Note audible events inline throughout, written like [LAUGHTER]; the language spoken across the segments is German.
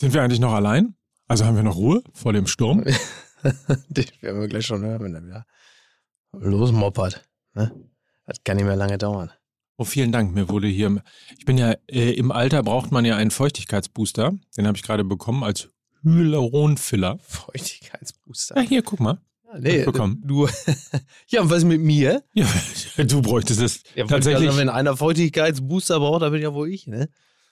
Sind wir eigentlich noch allein? Also haben wir noch Ruhe vor dem Sturm? [LAUGHS] das werden wir gleich schon hören, wenn er wieder losmoppert. Ne? Das kann nicht mehr lange dauern. Oh, vielen Dank. Mir wurde hier, ich bin ja, äh, im Alter braucht man ja einen Feuchtigkeitsbooster. Den habe ich gerade bekommen als Hyaluronfiller. Feuchtigkeitsbooster. Ja, hier, guck mal. Ja, nee, bekommen. du. [LAUGHS] ja, und was mit mir? Ja, [LAUGHS] du bräuchtest es Ja, tatsächlich. Also, wenn einer Feuchtigkeitsbooster braucht, dann bin ja wohl ich, ne?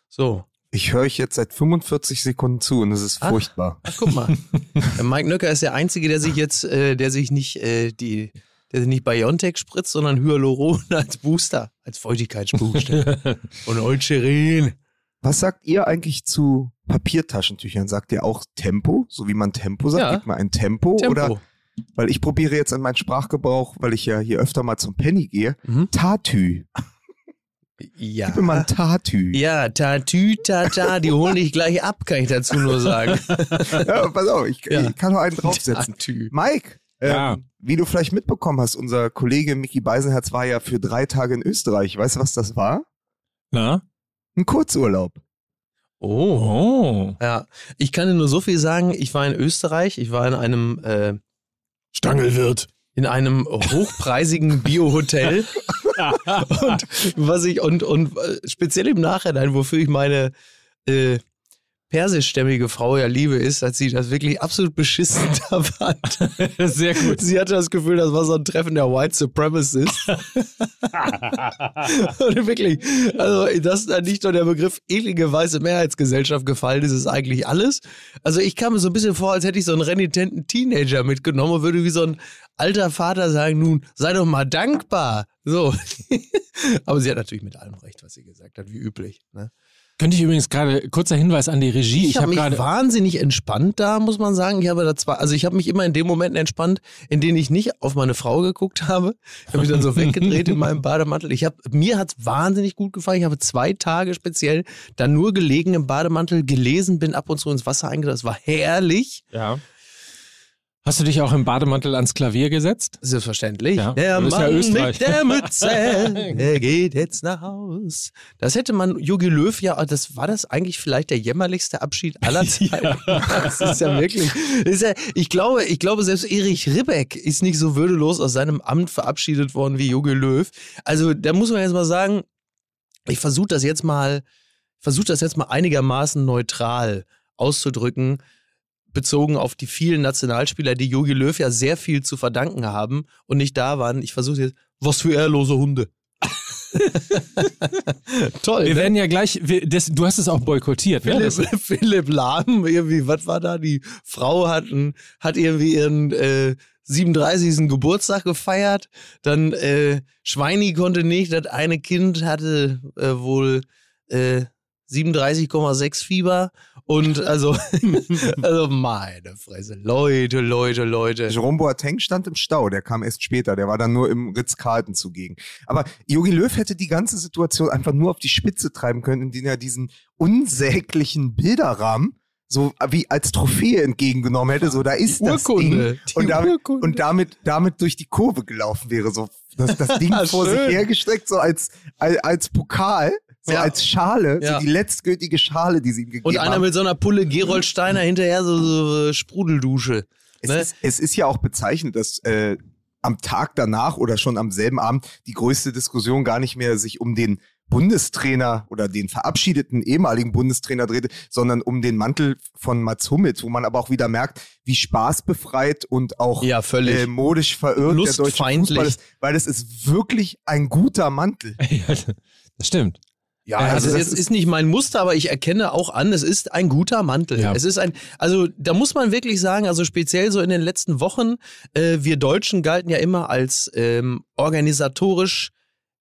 So. Ich höre euch jetzt seit 45 Sekunden zu und es ist Ach. furchtbar. Ach, guck mal. [LAUGHS] Mike Nöcker ist der Einzige, der sich jetzt, äh, der sich nicht, äh, die, der sich nicht Biontech spritzt, sondern Hyaluron als Booster, als Feuchtigkeitsbooster. [LAUGHS] und Eucerin. Was sagt ihr eigentlich zu Papiertaschentüchern? Sagt ihr auch Tempo, so wie man Tempo sagt? Ja. Gibt man ein Tempo, Tempo. oder? Weil ich probiere jetzt an meinen Sprachgebrauch, weil ich ja hier öfter mal zum Penny gehe. Mhm. Tatü. Ja. Gib mir mal ein Tatü. Ja, Tatü, Tata, die holen dich gleich ab, kann ich dazu nur sagen. [LAUGHS] Ja, pass auf, ich, Ja. ich kann noch einen [LAUGHS] draufsetzen. Tatü. Mike, ähm, Ja. wie du vielleicht mitbekommen hast, unser Kollege Mickey Beisenherz war ja für drei Tage in Österreich. Weißt du, was das war? Na? Ein Kurzurlaub. Oh. Oh. Ja, ich kann dir nur so viel sagen. Ich war in Österreich. Ich war in einem äh, Stangelwirt. in einem hochpreisigen Biohotel [LAUGHS] [LAUGHS] und was ich und und äh, speziell im Nachhinein, wofür ich meine äh, persischstämmige Frau ja liebe, ist, dass sie das wirklich absolut beschissen [LAUGHS] da fand. [LAUGHS] Sehr gut. Sie hatte das Gefühl, das war so ein Treffen der White Supremacists. Und wirklich, also dass da nicht nur der Begriff eklige weiße Mehrheitsgesellschaft gefallen ist, ist eigentlich alles. Also ich kam mir so ein bisschen vor, als hätte ich so einen renitenten Teenager mitgenommen und würde wie so ein alter Vater sagen, nun, sei doch mal dankbar. So. [LAUGHS] Aber sie hat natürlich mit allem recht, was sie gesagt hat, wie üblich. Ne? Könnte ich übrigens gerade, kurzer Hinweis an die Regie. Ich, Ich, habe habe mich wahnsinnig entspannt da, muss man sagen. Ich habe da zwar, also ich habe mich immer in den Momenten entspannt, in denen ich nicht auf meine Frau geguckt habe. Ich habe mich dann so [LAUGHS] weggedreht in meinem Bademantel. Ich habe, mir hat's wahnsinnig gut gefallen. Ich habe zwei Tage speziell dann nur gelegen im Bademantel, gelesen, bin ab und zu ins Wasser eingetaucht. Das war herrlich. Ja. Hast du dich auch im Bademantel ans Klavier gesetzt? Selbstverständlich. Ja, der das ist ja Mann Österreich. mit der Mütze, [LAUGHS] der geht jetzt nach Haus. Das hätte man, Jogi Löw, ja, das war das eigentlich vielleicht der jämmerlichste Abschied aller [LAUGHS] Zeiten. Das ist ja wirklich, ist ja, ich glaube, ich glaube, selbst Erich Ribbeck ist nicht so würdelos aus seinem Amt verabschiedet worden wie Jogi Löw. Also, da muss man jetzt mal sagen, ich versuche das jetzt mal, versuche das jetzt mal einigermaßen neutral auszudrücken bezogen auf die vielen Nationalspieler, die Jogi Löw ja sehr viel zu verdanken haben und nicht da waren. Ich versuche jetzt, was für ehrlose Hunde. [LAUGHS] Toll. Wir ne? werden ja gleich, wir, das, du hast es auch boykottiert, ne? Philipp, [LAUGHS] Philipp Lahm, irgendwie, was war da? Die Frau hat, ein, hat irgendwie ihren äh, 37. Geburtstag gefeiert. Dann äh, Schweini konnte nicht. Das eine Kind hatte äh, wohl äh, 37,6 Fieber. Und also, [LAUGHS] also meine Fresse. Leute, Leute, Leute. Jerome Boateng stand im Stau, der kam erst später, der war dann nur im Ritz-Carlton zugegen. Aber Jogi Löw hätte die ganze Situation einfach nur auf die Spitze treiben können, indem er diesen unsäglichen Bilderrahmen so wie als Trophäe entgegengenommen hätte, so da ist das Urkunde. Ding. Die Und damit, Urkunde. und damit, damit durch die Kurve gelaufen wäre, so das, das [LAUGHS] Ding vor sich hergestreckt, so als, als, als Pokal, so Ja. als Schale, Ja. so die letztgültige Schale, die sie ihm gegeben Und einer haben. mit so einer Pulle Gerold Steiner hinterher, so, so Sprudeldusche. Es, Ne? ist, es ist ja auch bezeichnend, dass äh, am Tag danach oder schon am selben Abend die größte Diskussion gar nicht mehr sich um den Bundestrainer oder den verabschiedeten ehemaligen Bundestrainer drehte, sondern um den Mantel von Mats Hummels, wo man aber auch wieder merkt, wie spaßbefreit und auch Ja, völlig. äh, modisch verirrt der deutsche Lustfeindlich. Fußball ist, weil es ist wirklich ein guter Mantel. [LAUGHS] ja, das stimmt. Ja, Also, das jetzt ist, nicht mein Muster, aber ich erkenne auch an, es ist ein guter Mantel. Ja. Es ist ein, also da muss man wirklich sagen, also speziell so in den letzten Wochen, äh, wir Deutschen galten ja immer als ähm, organisatorisch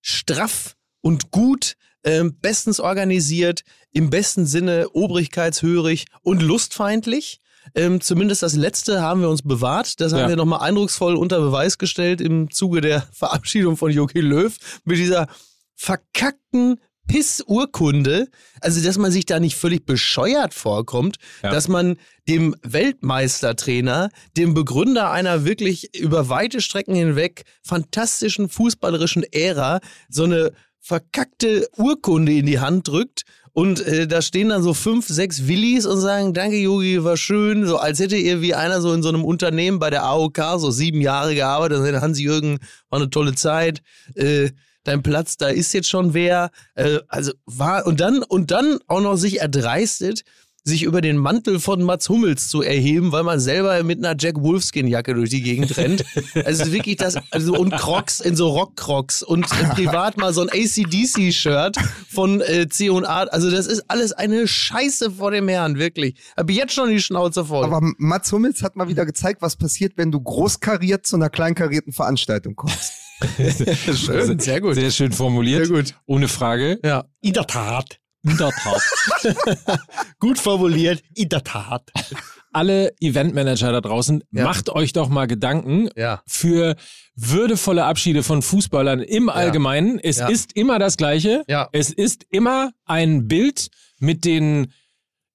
straff und gut, ähm, bestens organisiert, im besten Sinne obrigkeitshörig und lustfeindlich. Ähm, zumindest das letzte haben wir uns bewahrt. Das Ja. haben wir nochmal eindrucksvoll unter Beweis gestellt im Zuge der [LAUGHS] Verabschiedung von Jogi Löw mit dieser verkackten Pissurkunde, also dass man sich da nicht völlig bescheuert vorkommt, Ja. dass man dem Weltmeistertrainer, dem Begründer einer wirklich über weite Strecken hinweg fantastischen fußballerischen Ära so eine verkackte Urkunde in die Hand drückt Und äh, da stehen dann so fünf, sechs Willis und sagen, danke Yogi, war schön. So als hätte ihr wie einer so in so einem Unternehmen bei der AOK so sieben Jahre gearbeitet. Und dann Hans-Jürgen, war eine tolle Zeit. Äh, dein Platz, da ist jetzt schon wer. Äh, also war, und dann, und dann auch noch sich erdreistet, sich über den Mantel von Mats Hummels zu erheben, weil man selber mit einer Jack Wolfskin-Jacke durch die Gegend rennt. [LAUGHS] Also wirklich das, also und Crocs in so Rock-Crocs und [LAUGHS] privat mal so ein ACDC-Shirt von äh, C&A. Also das ist alles eine Scheiße vor dem Herrn, wirklich. Hab jetzt schon die Schnauze voll. Aber Mats Hummels hat mal wieder gezeigt, was passiert, wenn du großkariert zu einer kleinkarierten Veranstaltung kommst. [LAUGHS] schön, sehr gut. Sehr schön formuliert. Sehr gut. Ohne Frage. Ja. In der Tat. In der Tat. [LAUGHS] Gut formuliert. In der Tat. Alle Eventmanager da draußen, Ja. macht euch doch mal Gedanken Ja. für würdevolle Abschiede von Fußballern im Allgemeinen. Es ist immer das Gleiche. Ja. Es ist immer ein Bild mit den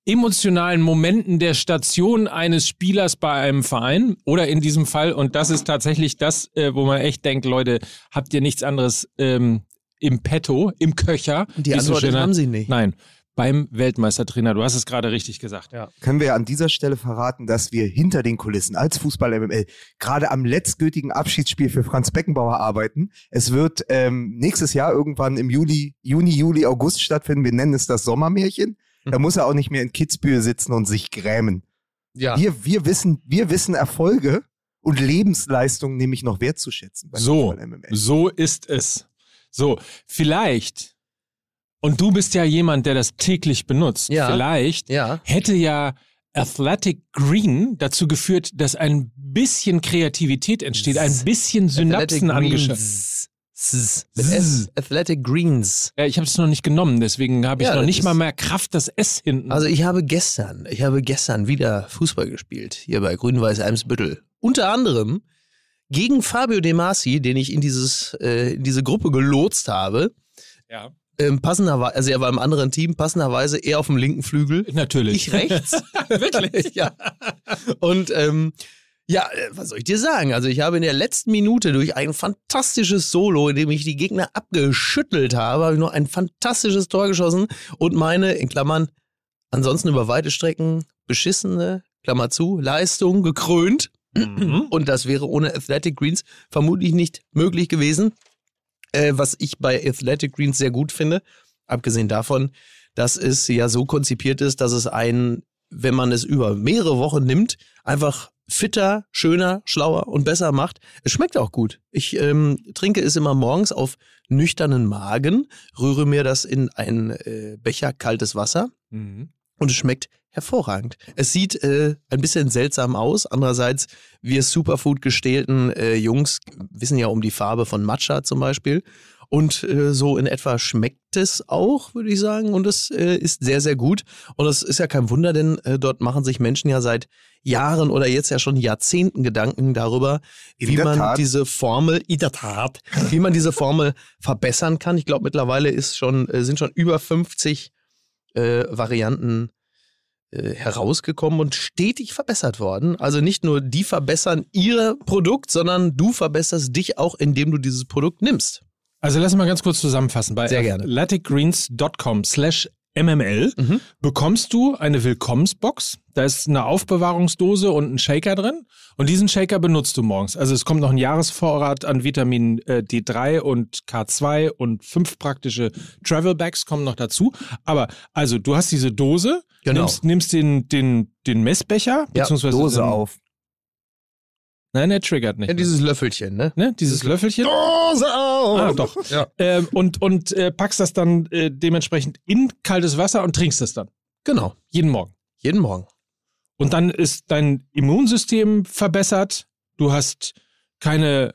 emotionalen Momenten der Station eines Spielers bei einem Verein oder in diesem Fall, und das ist tatsächlich das, äh, wo man echt denkt, Leute, habt ihr nichts anderes ähm, im Petto, im Köcher? Die so Antwort schön haben sie nicht. Nein, beim Weltmeistertrainer. Du hast es gerade richtig gesagt. Ja. Können wir an dieser Stelle verraten, dass wir hinter den Kulissen als Fußball MML gerade am letztgültigen Abschiedsspiel für Franz Beckenbauer arbeiten. Es wird ähm, nächstes Jahr irgendwann im Juli, Juni, Juli, August stattfinden. Wir nennen es das Sommermärchen. Da muss er auch nicht mehr in Kitzbühel sitzen und sich grämen. Ja. Wir, wir wissen, wir wissen Erfolge und Lebensleistungen nämlich noch wertzuschätzen. So, so ist es. So, vielleicht, und du bist ja jemand, der das täglich benutzt, Ja. vielleicht Ja. hätte ja Athletic Green dazu geführt, dass ein bisschen Kreativität entsteht, ein bisschen Synapsen angeschaut. S- Mit S. Athletic Greens. Ja, ich habe es noch nicht genommen, deswegen habe ich Ja, noch nicht mal mehr Kraft, das S hinten. Also ich habe gestern, ich habe gestern wieder Fußball gespielt, hier bei Grün-Weiß Eimsbüttel. Unter anderem gegen Fabio De Masi, den ich in, dieses, äh, in diese Gruppe gelotst habe. ja, Ähm, passenderweise, also er war im anderen Team, passenderweise eher auf dem linken Flügel. natürlich. Ich rechts. [LAUGHS] Wirklich? [LAUGHS] ja. Und ähm, ja, äh, was soll ich dir sagen? Also ich habe in der letzten Minute durch ein fantastisches Solo, in dem ich die Gegner abgeschüttelt habe, habe ich noch ein fantastisches Tor geschossen und meine, in Klammern, ansonsten über weite Strecken beschissene, Klammer zu, Leistung gekrönt. Mhm. Und das wäre ohne Athletic Greens vermutlich nicht möglich gewesen. Äh, was ich bei Athletic Greens sehr gut finde, abgesehen davon, dass es ja so konzipiert ist, dass es einen, wenn man es über mehrere Wochen nimmt, einfach fitter, schöner, schlauer und besser macht. Es schmeckt auch gut. Ich ähm, trinke es immer morgens auf nüchternen Magen, rühre mir das in einen äh, Becher kaltes Wasser Mhm. und es schmeckt hervorragend. Es sieht äh, ein bisschen seltsam aus. Andererseits, wir Superfood gestählten äh, Jungs wissen ja um die Farbe von Matcha zum Beispiel. Und äh, so in etwa schmeckt es auch, würde ich sagen. Und es äh, ist sehr, sehr gut. Und es ist ja kein Wunder, denn äh, dort machen sich Menschen ja seit Jahren oder jetzt ja schon Jahrzehnten Gedanken darüber, In wie man Tat. diese Formel, in der Tat, wie man diese Formel verbessern kann. Ich glaube, mittlerweile ist schon, äh, sind schon über 50 äh, Varianten äh, herausgekommen und stetig verbessert worden. Also nicht nur die verbessern ihr Produkt, sondern du verbesserst dich auch, indem du dieses Produkt nimmst. Also lass mal ganz kurz zusammenfassen. Bei Sehr gerne. athleticgreens.com slash mml Mhm. bekommst du eine Willkommensbox. Da ist eine Aufbewahrungsdose und ein Shaker drin. Und diesen Shaker benutzt du morgens. Also es kommt noch ein Jahresvorrat an Vitamin äh, D3 und K2 und fünf praktische Travel Bags kommen noch dazu. Aber also du hast diese Dose, Genau. nimmst, nimmst den, den, den Messbecher, Ja, beziehungsweise Dose den, auf. Nein, der triggert nicht. Ja, dieses Löffelchen, ne? ne? Dieses Löffelchen. Dose auf! Ah, doch. Ja. Ähm, und und äh, packst das dann äh, dementsprechend in kaltes Wasser und trinkst es dann. Genau. Jeden Morgen. Jeden Morgen. Und dann ist dein Immunsystem verbessert. Du hast keine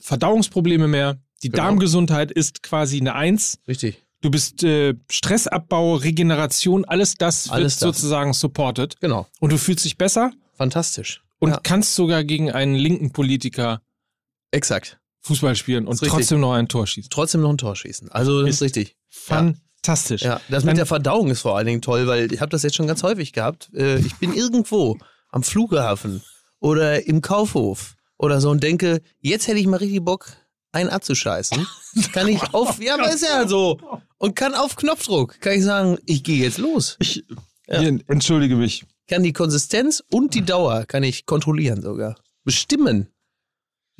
Verdauungsprobleme mehr. Die Genau. Darmgesundheit ist quasi eine Eins. Richtig. Du bist äh, Stressabbau, Regeneration, alles das Alles wird das. sozusagen supported. Genau. Und du fühlst dich besser Fantastisch. und Ja. kannst sogar gegen einen linken Politiker Exakt. Fußball spielen und richtig. trotzdem noch ein Tor schießen. Trotzdem noch ein Tor schießen. Also das ist, Ist- richtig. Fantastisch. Ja, das Dann- mit der Verdauung ist vor allen Dingen toll, weil ich habe das jetzt schon ganz häufig gehabt. Äh, Ich bin irgendwo am Flughafen oder im Kaufhof oder so und denke, jetzt hätte ich mal richtig Bock, einen abzuscheißen. Kann ich auf, ja, aber ist ja so. und kann auf Knopfdruck, kann ich sagen, ich gehe jetzt los. Ich hier, entschuldige mich. Kann die Konsistenz und die Dauer kann ich kontrollieren sogar. Bestimmen.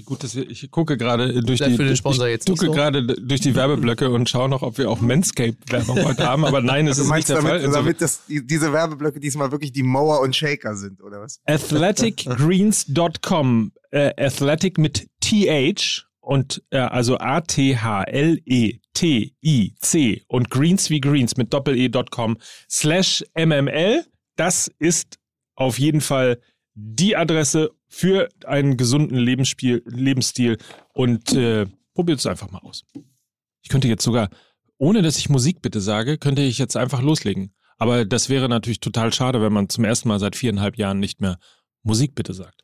Gut, dass wir, ich gucke gerade durch Vielleicht die, für den Sponsor ich gucke so. gerade durch die Werbeblöcke und schaue noch, ob wir auch Manscape-Werbung heute haben, aber nein, es Du ist meinst nicht der Fall. damit, Insofern- damit das, die, diese Werbeblöcke diesmal wirklich die Mower und Shaker sind, oder was? athleticgreens.com, äh, athletic mit TH und äh, also A-T-H-L-E-T-I-C und Greens wie Greens mit Doppel-E.com slash MML. Das ist auf jeden Fall die Adresse für einen gesunden Lebensspiel, Lebensstil und äh, probiert es einfach mal aus. Ich könnte jetzt sogar, ohne dass ich Musik bitte sage, könnte ich jetzt einfach loslegen. Aber das wäre natürlich total schade, wenn man zum ersten Mal seit viereinhalb Jahren nicht mehr Musik bitte sagt.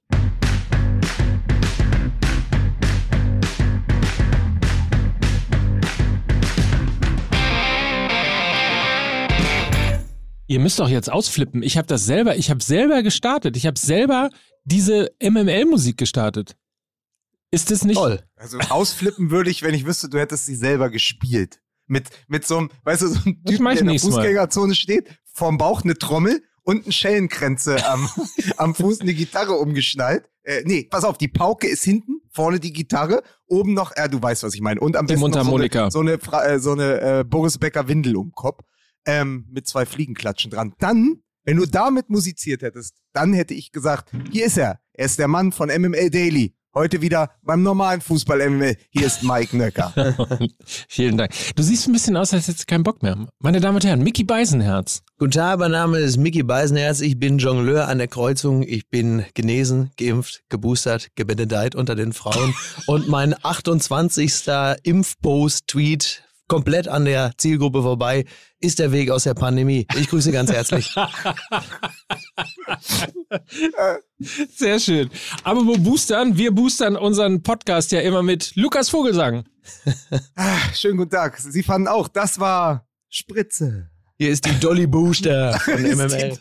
Ihr müsst doch jetzt ausflippen. Ich habe das selber, ich habe selber gestartet. Ich habe selber diese MML-Musik gestartet. Ist das nicht? Toll. Also ausflippen würde ich, wenn ich wüsste, du hättest sie selber gespielt. Mit, mit so einem, weißt du, so einem Typen, der in der nächstes Mal. Fußgängerzone steht, vorm Bauch eine Trommel und ein Schellenkränze am, [LAUGHS] am Fuß eine Gitarre umgeschnallt. Äh, nee, pass auf, die Pauke ist hinten, vorne die Gitarre, oben noch, äh, du weißt, was ich meine. Und am Die besten noch so eine, so eine, Fra- äh, so eine äh, Boris Becker Windel um den Kopf ähm, mit zwei Fliegenklatschen dran. Dann, wenn du damit musiziert hättest, dann hätte ich gesagt, hier ist er. Er ist der Mann von MML Daily. Heute wieder beim normalen Fußball MML. Hier ist Mike Nöcker. [LAUGHS] Vielen Dank. Du siehst ein bisschen aus, als hättest du keinen Bock mehr. Meine Damen und Herren, Mickey Beisenherz. Guten Tag, mein Name ist Mickey Beisenherz. Ich bin Jongleur an der Kreuzung. Ich bin genesen, geimpft, geboostert, gebenedeit unter den Frauen. Und mein [LAUGHS] 28. Impfpost-Tweet komplett an der Zielgruppe vorbei ist der Weg aus der Pandemie. Ich grüße ganz herzlich. [LAUGHS] Sehr schön. Aber wo boostern? Wir boostern unseren Podcast ja immer mit Lukas Vogelsang. Ah, schönen guten Tag. Sie fanden auch, das war Spritze. Hier ist die Dolly Booster [LAUGHS] von MML.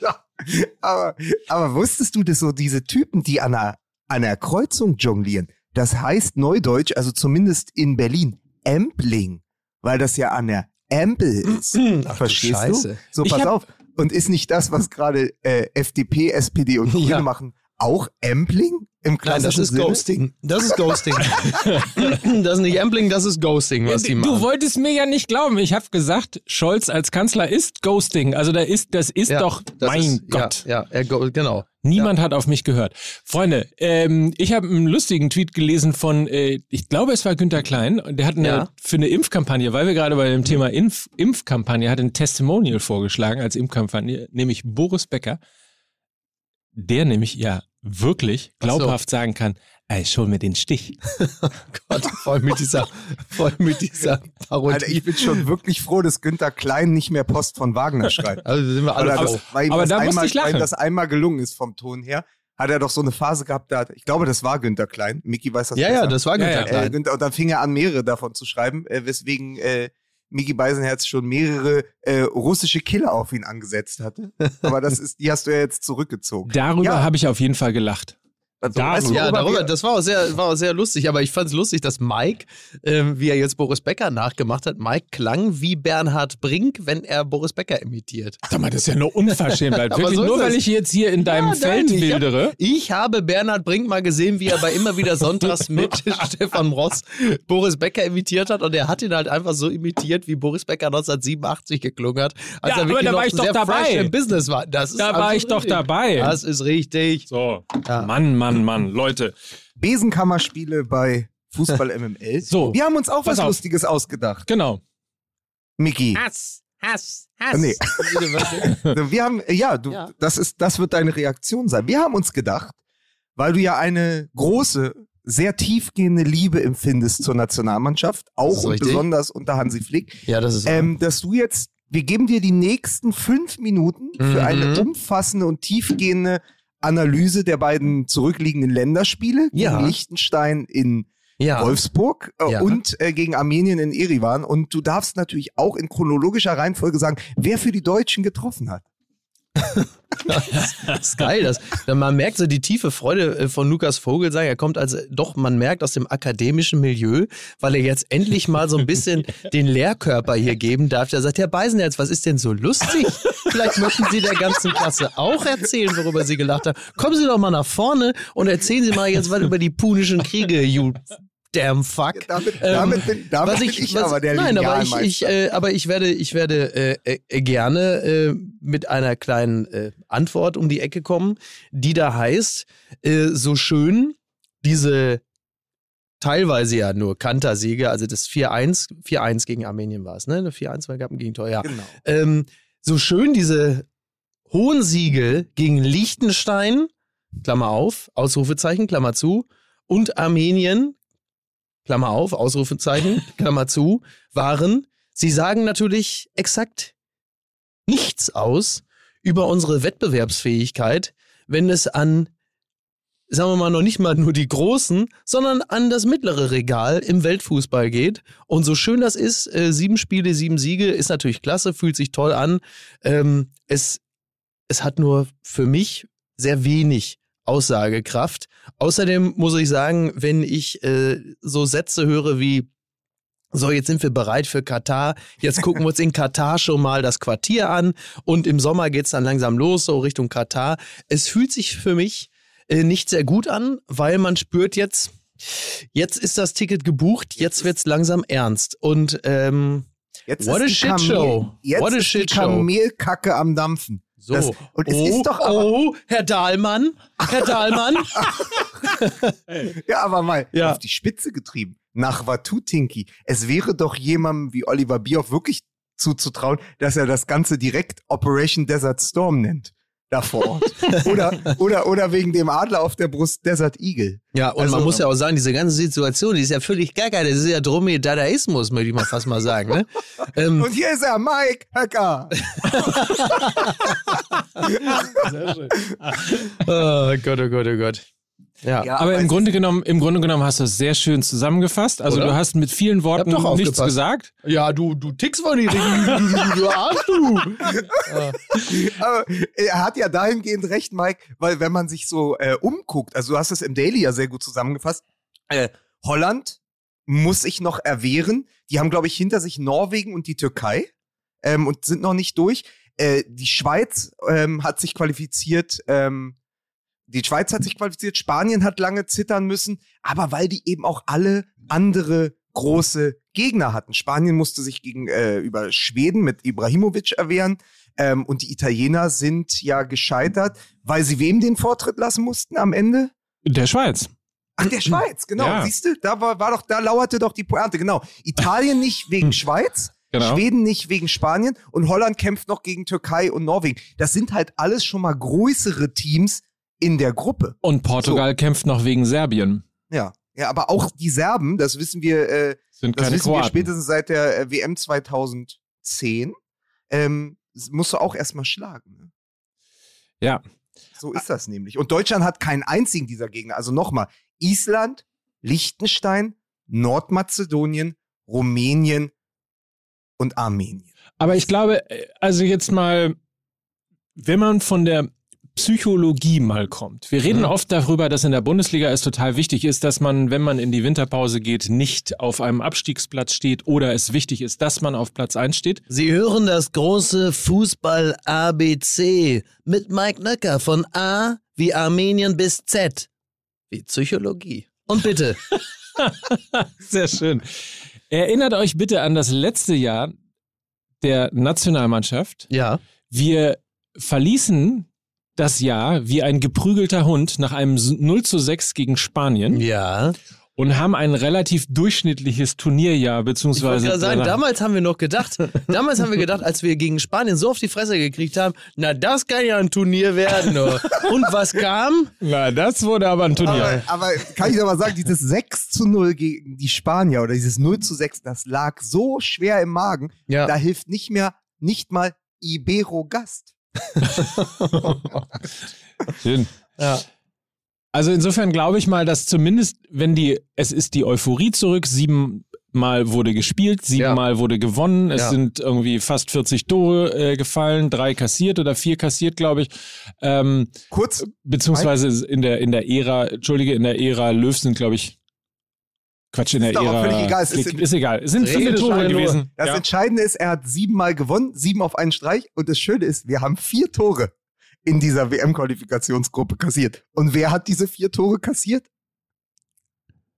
aber, aber wusstest du, dass so diese Typen, die an einer, an einer Kreuzung jonglieren, das heißt neudeutsch, also zumindest in Berlin, Ampling, weil das ja an der Ampel ist. Ach Verstehst Scheiße. du? So, pass auf. Und ist nicht das, was gerade äh, FDP, SPD und Grüne Ja. machen, auch Ampling im Nein, klassischen das ist Sinne? Ghosting. Das ist Ghosting. [LAUGHS] das ist nicht Ampling, das ist Ghosting, was die Du machen. wolltest mir ja nicht glauben. Ich habe gesagt, Scholz als Kanzler ist Ghosting. Also da ist, das ist Ja, doch, das mein ist, Gott. Ja, ja genau. Niemand hat auf mich gehört. Freunde, ähm, ich habe einen lustigen Tweet gelesen von, äh, ich glaube, es war Günter Klein. und Der hat eine, Ja. für eine Impfkampagne, weil wir gerade bei dem Thema Impf, Impfkampagne, hat ein Testimonial vorgeschlagen als Impfkampagne, nämlich Boris Becker, der nämlich ja wirklich Ach so. glaubhaft sagen kann, ey, ich hol mir den Stich. [LAUGHS] Gott, voll mit dieser, voll mit dieser Parodie. Alter, ich bin schon wirklich froh, dass Günther Klein nicht mehr Post von Wagner schreibt. also sind wir alle Weil, froh. Aber das da musste einmal, ich lachen. weil das einmal gelungen ist vom Ton her, hat er doch so eine Phase gehabt, da hat, ich glaube, das war Günther Klein. Mickey weiß das Ja, besser. ja, das war Ja, Günter ja. äh, Klein. Günther, und dann fing er an, mehrere davon zu schreiben, äh, weswegen äh, Mickey Beisenherz schon mehrere äh, russische Killer auf ihn angesetzt hatte. Aber das [LAUGHS] ist, die hast du ja jetzt zurückgezogen. Darüber Ja. habe ich auf jeden Fall gelacht. Also, darüber. weißt du, Ja, darüber, wir- das war auch sehr, war auch sehr lustig, aber ich fand es lustig, dass Mike, ähm, wie er jetzt Boris Becker nachgemacht hat, Mike klang wie Bernhard Brink, wenn er Boris Becker imitiert. Sag mal, das ist ja eine Unverschämtheit. [LAUGHS] Wirklich, so nur weil ich jetzt hier in deinem Ja, Feld nein, ich hab- wildere. Ich habe Bernhard Brink mal gesehen, wie er bei immer wieder Sonntags mit [LAUGHS] Stefan Ross Boris Becker imitiert hat und er hat ihn halt einfach so imitiert, wie Boris Becker 1987 geklungen hat, als Ja, er aber wirklich da war ich doch dabei. im Business war. Das ist Da war ich doch richtig. dabei. Das ist richtig. So, Ja. Mann, Mann, Mann, Leute. Besenkammerspiele bei Fußball MML. [LAUGHS] So, Wir haben uns auch was auf. Lustiges ausgedacht. Genau. Mickey. Hass, Hass, Hass. Nee. [LAUGHS] Wir haben, ja, du, Ja. Das, ist, das wird deine Reaktion sein. Wir haben uns gedacht, weil du ja eine große, sehr tiefgehende Liebe empfindest zur Nationalmannschaft, auch und richtig. besonders unter Hansi Flick, Ja, das ist ähm, dass du jetzt, wir geben dir die nächsten fünf Minuten für Mhm. eine umfassende und tiefgehende Analyse der beiden zurückliegenden Länderspiele Ja. gegen Liechtenstein in ja. Wolfsburg äh, Ja. und äh, gegen Armenien in Erivan. Und du darfst natürlich auch in chronologischer Reihenfolge sagen, wer für die Deutschen getroffen hat. [LAUGHS] das ist geil. Das, man merkt so die tiefe Freude äh, von Lukas Vogelsang. Er kommt also doch, man merkt aus dem akademischen Milieu, weil er jetzt endlich mal so ein bisschen [LAUGHS] den Lehrkörper hier geben darf. Er sagt, Herr Beisenherz, was ist denn so lustig? Vielleicht möchten Sie der ganzen Klasse auch erzählen, worüber Sie gelacht haben. Kommen Sie doch mal nach vorne und erzählen Sie mal jetzt was über die punischen Kriege, you damn fuck. Ja, damit, damit, bin, damit was bin ich, ich was, aber der Nein, aber ich, ich, äh, aber ich werde, ich werde äh, äh, gerne äh, mit einer kleinen äh, Antwort um die Ecke kommen, die da heißt, äh, so schön diese teilweise ja nur Kantersiege, also das 4-1, 4-1 gegen Armenien war es, ne? 4-1 war gab ein Gegentor, ja. Genau. Ähm, so schön diese hohen Siege gegen Liechtenstein, Klammer auf, Ausrufezeichen, Klammer zu, und Armenien, Klammer auf, Ausrufezeichen, [LAUGHS] Klammer zu, waren, sie sagen natürlich exakt nichts aus über unsere Wettbewerbsfähigkeit, wenn es an, sagen wir mal, noch nicht mal nur die Großen, sondern an das mittlere Regal im Weltfußball geht. Und so schön das ist, äh, sieben Spiele, sieben Siege, ist natürlich klasse, fühlt sich toll an. Ähm, es, es hat nur für mich sehr wenig Aussagekraft. Außerdem muss ich sagen, wenn ich äh, so Sätze höre wie so, jetzt sind wir bereit für Katar. Jetzt gucken wir uns in Katar schon mal das Quartier an und im Sommer geht's dann langsam los, so Richtung Katar. Es fühlt sich für mich äh, nicht sehr gut an, weil man spürt jetzt, jetzt ist das Ticket gebucht, jetzt wird's langsam ernst. Und ähm, Jetzt What ist a shit Kamel- show. Jetzt What a shit show. Kamelkacke am Dampfen. So. Das, und es oh, ist doch aber, oh, Herr Dahlmann, Herr Dahlmann. [LAUGHS] ja, aber mal Ja. auf die Spitze getrieben. Nach Watutinki. Es wäre doch jemandem wie Oliver Bierhoff wirklich zuzutrauen, dass er das Ganze direkt Operation Desert Storm nennt. Da vor Ort. oder, oder, oder wegen dem Adler auf der Brust Desert Eagle. Ja, und Also- man muss ja auch sagen, diese ganze Situation, die ist ja völlig gaga. Das ist ja Dromedadaismus, möchte ich mal fast mal sagen. Ne? ähm, Und hier ist er, Mike Höcker. [LAUGHS] oh Gott, oh Gott, oh Gott. Ja. Ja, Aber es im Grunde genommen, im Grunde genommen hast du es sehr schön zusammengefasst. Also Oder? du hast mit vielen Worten doch nichts aufgepasst. gesagt. Ja, du, du tickst von nicht, du, Arsch, du. [LAUGHS] Aber er hat ja dahingehend recht, Mike, weil wenn man sich so äh, umguckt, also du hast es im Daily ja sehr gut zusammengefasst, äh, Holland muss sich noch erwehren. Die haben, glaube ich, hinter sich Norwegen und die Türkei ähm, und sind noch nicht durch. Äh, die Schweiz ähm, hat sich qualifiziert. Ähm, die Schweiz hat sich qualifiziert. Spanien hat lange zittern müssen, aber weil die eben auch alle andere große Gegner hatten. Spanien musste sich gegen äh, über Schweden mit Ibrahimovic erwehren. Ähm, und die Italiener sind ja gescheitert, weil sie wem den Vortritt lassen mussten am Ende? Der Schweiz. Ach, der Schweiz, genau. Ja. Siehst du, da war, war doch, da lauerte doch die Pointe, genau. Italien nicht [LAUGHS] wegen Schweiz, Genau. Schweden nicht wegen Spanien und Holland kämpft noch gegen Türkei und Norwegen. Das sind halt alles schon mal größere Teams in der Gruppe. Und Portugal kämpft noch wegen Serbien. Ja. Ja, aber auch die Serben, das wissen wir, äh, Sind das keine wissen wir Kroaten. spätestens seit der äh, WM 2010, ähm, musst du auch erstmal schlagen. Ne? Ja. So ist das nämlich. Und Deutschland hat keinen einzigen dieser Gegner. Also nochmal, Island, Liechtenstein, Nordmazedonien, Rumänien und Armenien. Aber ich glaube, äh, also jetzt mal, wenn man von der Psychologie mal kommt. Wir reden Mhm. oft darüber, dass in der Bundesliga es total wichtig ist, dass man, wenn man in die Winterpause geht, nicht auf einem Abstiegsplatz steht oder es wichtig ist, dass man auf Platz 1 steht. Sie hören das große Fußball ABC mit Mike Nöcker von A wie Armenien bis Z wie Psychologie. Und bitte. [LAUGHS] Sehr schön. Erinnert euch bitte an das letzte Jahr der Nationalmannschaft. Ja. Wir verließen das Jahr wie ein geprügelter Hund nach einem 0 zu 6 gegen Spanien Ja. und haben ein relativ durchschnittliches Turnierjahr, Ich beziehungsweise gerade sagen, damals haben wir noch gedacht, [LAUGHS] damals haben wir gedacht, als wir gegen Spanien so auf die Fresse gekriegt haben, na das kann ja ein Turnier werden. oh. Und was kam? Na, das wurde aber ein Turnier. Aber, aber kann ich doch mal sagen, dieses 6 zu 0 gegen die Spanier oder dieses 0 zu 6, das lag so schwer im Magen, Ja. da hilft nicht mehr, nicht mal Ibero Gast. Schön. Ja. Also insofern glaube ich mal, dass zumindest, wenn die, es ist die Euphorie zurück, sieben Mal wurde gespielt, siebenmal wurde gewonnen. Es Ja. sind irgendwie fast 40 Tore äh, gefallen, drei kassiert oder vier kassiert, glaube ich. Ähm, Kurz, beziehungsweise in der in der Ära, entschuldige, in der Ära Löw sind, glaube ich, Quatsch, in der Ist Ära. völlig egal, es ist- ist egal. Es sind Rede viele Tore gewesen. das Ja. Entscheidende ist, er hat siebenmal gewonnen, sieben auf einen Streich. Und das Schöne ist, wir haben vier Tore in dieser WM-Qualifikationsgruppe kassiert. Und wer hat diese vier Tore kassiert?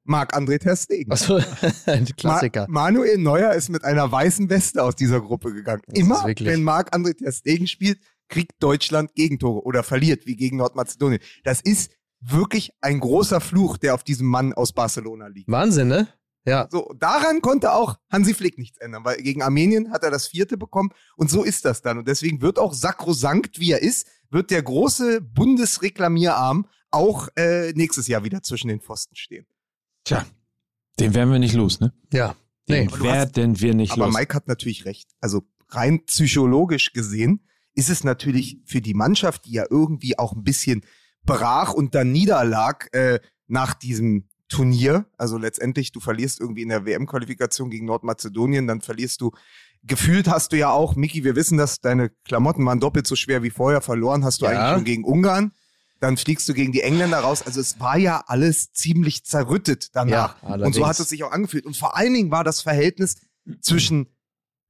Marc-André Ter Stegen. Achso, [LAUGHS] ein Klassiker. Ma Manuel Neuer ist mit einer weißen Weste aus dieser Gruppe gegangen. Das Immer, wenn Marc-André Ter Stegen spielt, kriegt Deutschland Gegentore oder verliert, wie gegen Nordmazedonien. Das ist wirklich ein großer Fluch, der auf diesem Mann aus Barcelona liegt. Wahnsinn, ne? Ja. So, daran konnte auch Hansi Flick nichts ändern, weil gegen Armenien hat er das vierte bekommen und so ist das dann. Und deswegen wird auch sakrosankt, wie er ist, wird der große Bundesreklamierarm auch äh, nächstes Jahr wieder zwischen den Pfosten stehen. Tja, den werden wir nicht los, ne? Ja. Nee. Den Aber hast- werden wir nicht Aber los. Mike hat natürlich recht. Also rein psychologisch gesehen ist es natürlich für die Mannschaft, die ja irgendwie auch ein bisschen brach und dann niederlag äh, nach diesem Turnier. Also letztendlich, du verlierst irgendwie in der WM-Qualifikation gegen Nordmazedonien, dann verlierst du. Gefühlt hast du ja auch, Miki, wir wissen das, deine Klamotten waren doppelt so schwer wie vorher, verloren hast du Ja. eigentlich schon gegen Ungarn. Dann fliegst du gegen die Engländer raus. Also es war ja alles ziemlich zerrüttet danach. Ja, und so hat es sich auch angefühlt. Und vor allen Dingen war das Verhältnis zwischen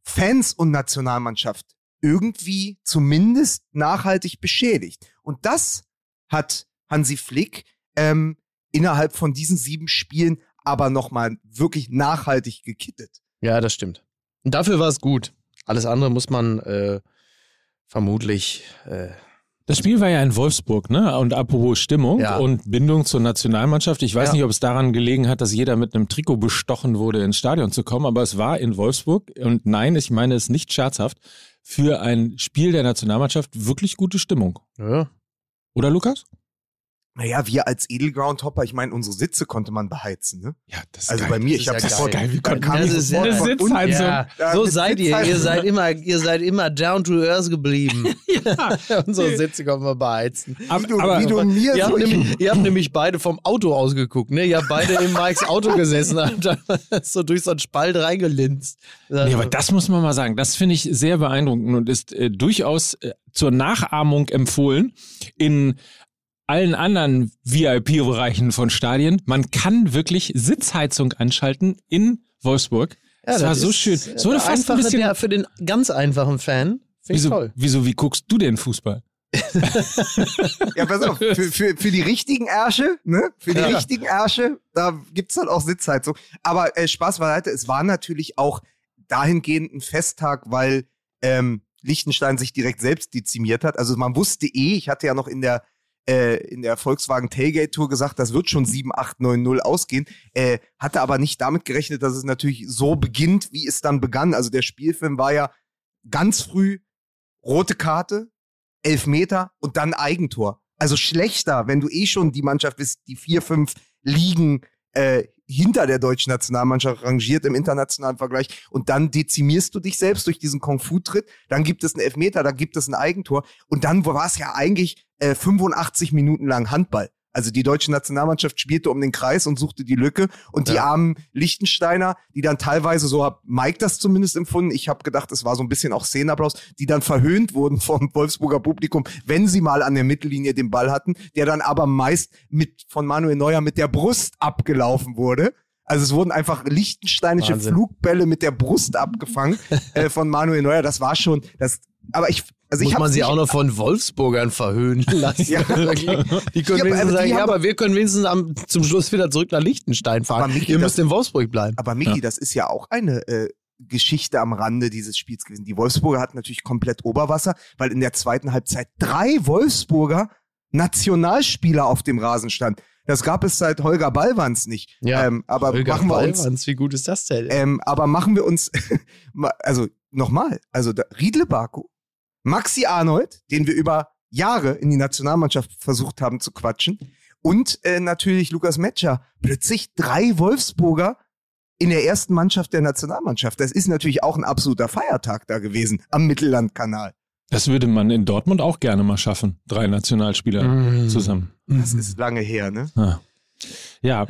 Fans und Nationalmannschaft irgendwie zumindest nachhaltig beschädigt. Und das hat Hansi Flick ähm, innerhalb von diesen sieben Spielen aber nochmal wirklich nachhaltig gekittet. Ja, das stimmt. Und dafür war es gut. Alles andere muss man äh, vermutlich. Äh, Das Spiel war ja in Wolfsburg, ne? Und apropos Stimmung Ja. und Bindung zur Nationalmannschaft. Ich weiß Ja. nicht, ob es daran gelegen hat, dass jeder mit einem Trikot bestochen wurde, ins Stadion zu kommen, aber es war in Wolfsburg und nein, ich meine es nicht scherzhaft, für ein Spiel der Nationalmannschaft wirklich gute Stimmung. ja. Oder Lukas? Naja, wir als Edelground-Hopper, ich meine, unsere Sitze konnte man beheizen. Ne? Ja, das ist Also geil. bei mir, Das ich habe ja sofort geil. geil, wie konnten Das ist sofort unten. Sitzheizung. Ja, Ja, so seid ihr. Sitzheizung. Ihr seid immer, ihr seid immer down to earth geblieben. [LAUGHS] ja. [LAUGHS] Unsere Sitze können wir beheizen. Aber, Wie du, aber, wie du mir Ihr so habt, nämlich, [LAUGHS] ihr habt nämlich beide vom Auto ausgeguckt, ne? Ihr habt beide in Mikes Auto gesessen und dann so durch so einen Spalt reingelinst. Nee, aber das muss man mal sagen. Das finde ich sehr beeindruckend und ist äh, durchaus äh, zur Nachahmung empfohlen in allen anderen VIP-Bereichen von Stadien. Man kann wirklich Sitzheizung anschalten in Wolfsburg. Ja, das war so schön. So eine fast ein einfach bisschen. der, für den ganz einfachen Fan. Finde ich Wieso, toll. wieso, wie guckst du denn Fußball? [LAUGHS] Ja, pass auf, für, für, für die richtigen Ärsche, ne? Für die Ja. richtigen Ärsche, da gibt's dann auch Sitzheizung. Aber äh, Spaß beiseite, es war natürlich auch dahingehend ein Festtag, weil ähm, Liechtenstein sich direkt selbst dezimiert hat. Also man wusste eh, ich hatte ja noch in der äh, in der Volkswagen Tailgate Tour gesagt, das wird schon 7, 8, 9, 0 ausgehen. Äh, hatte aber nicht damit gerechnet, dass es natürlich so beginnt, wie es dann begann. Also der Spielfilm war ja ganz früh rote Karte, Elfmeter und dann Eigentor. Also schlechter, wenn du eh schon die Mannschaft bist, die vier, fünf Ligen äh, hinter der deutschen Nationalmannschaft rangiert im internationalen Vergleich und dann dezimierst du dich selbst durch diesen Kung-Fu-Tritt, dann gibt es einen Elfmeter, dann gibt es ein Eigentor und dann war es ja eigentlich äh, 85 Minuten lang Handball. Also die deutsche Nationalmannschaft spielte um den Kreis und suchte die Lücke und die Ja. armen Liechtensteiner, die dann teilweise, so hat Mike das zumindest empfunden, ich habe gedacht, es war so ein bisschen auch Szenenapplaus, die dann verhöhnt wurden vom [LAUGHS] Wolfsburger Publikum, wenn sie mal an der Mittellinie den Ball hatten, der dann aber meist mit von Manuel Neuer mit der Brust abgelaufen wurde. Also es wurden einfach liechtensteinische Wahnsinn. Flugbälle mit der Brust abgefangen [LAUGHS] äh, von Manuel Neuer. Das war schon, das, aber ich, also Muss ich man sie auch noch von Wolfsburgern verhöhnen [LAUGHS] lassen. Ja. [LAUGHS] Wirklich. die können Ja, aber die sagen, ja, aber wir können wenigstens am, zum Schluss wieder zurück nach Liechtenstein fahren. Aber Micky, Ihr das- müsst in Wolfsburg bleiben. Aber Miki, Ja. das ist ja auch eine äh, Geschichte am Rande dieses Spiels gewesen. Die Wolfsburger hatten natürlich komplett Oberwasser, weil in der zweiten Halbzeit drei Wolfsburger Nationalspieler auf dem Rasen standen. Das gab es seit Holger Ballwanz nicht. Ja, ähm, aber Holger machen wir uns, Ballwanz, wie gut ist das denn? ähm, aber machen wir uns, [LAUGHS] also nochmal, also da, Riedle Baku, Maxi Arnold, den wir über Jahre in die Nationalmannschaft versucht haben zu quatschen, und äh, natürlich Lukas Metscher. Plötzlich drei Wolfsburger in der ersten Mannschaft der Nationalmannschaft. Das ist natürlich auch ein absoluter Feiertag da gewesen am Mittellandkanal. Das würde man in Dortmund auch gerne mal schaffen. Drei Nationalspieler Mm. zusammen. Das ist lange her, ne? Ah. Ja,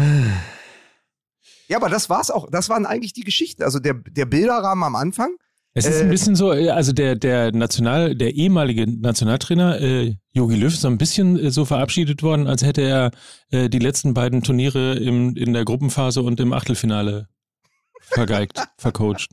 Ja, aber das war's auch. Das waren eigentlich die Geschichten. Also der, der Bilderrahmen am Anfang. Es ist Äh, ein bisschen so, äh, also der, der National, der ehemalige Nationaltrainer äh, Jogi Löw ist so ein bisschen äh, so verabschiedet worden, als hätte er äh, die letzten beiden Turniere im, in der Gruppenphase und im Achtelfinale vergeigt, [LAUGHS] vercoacht.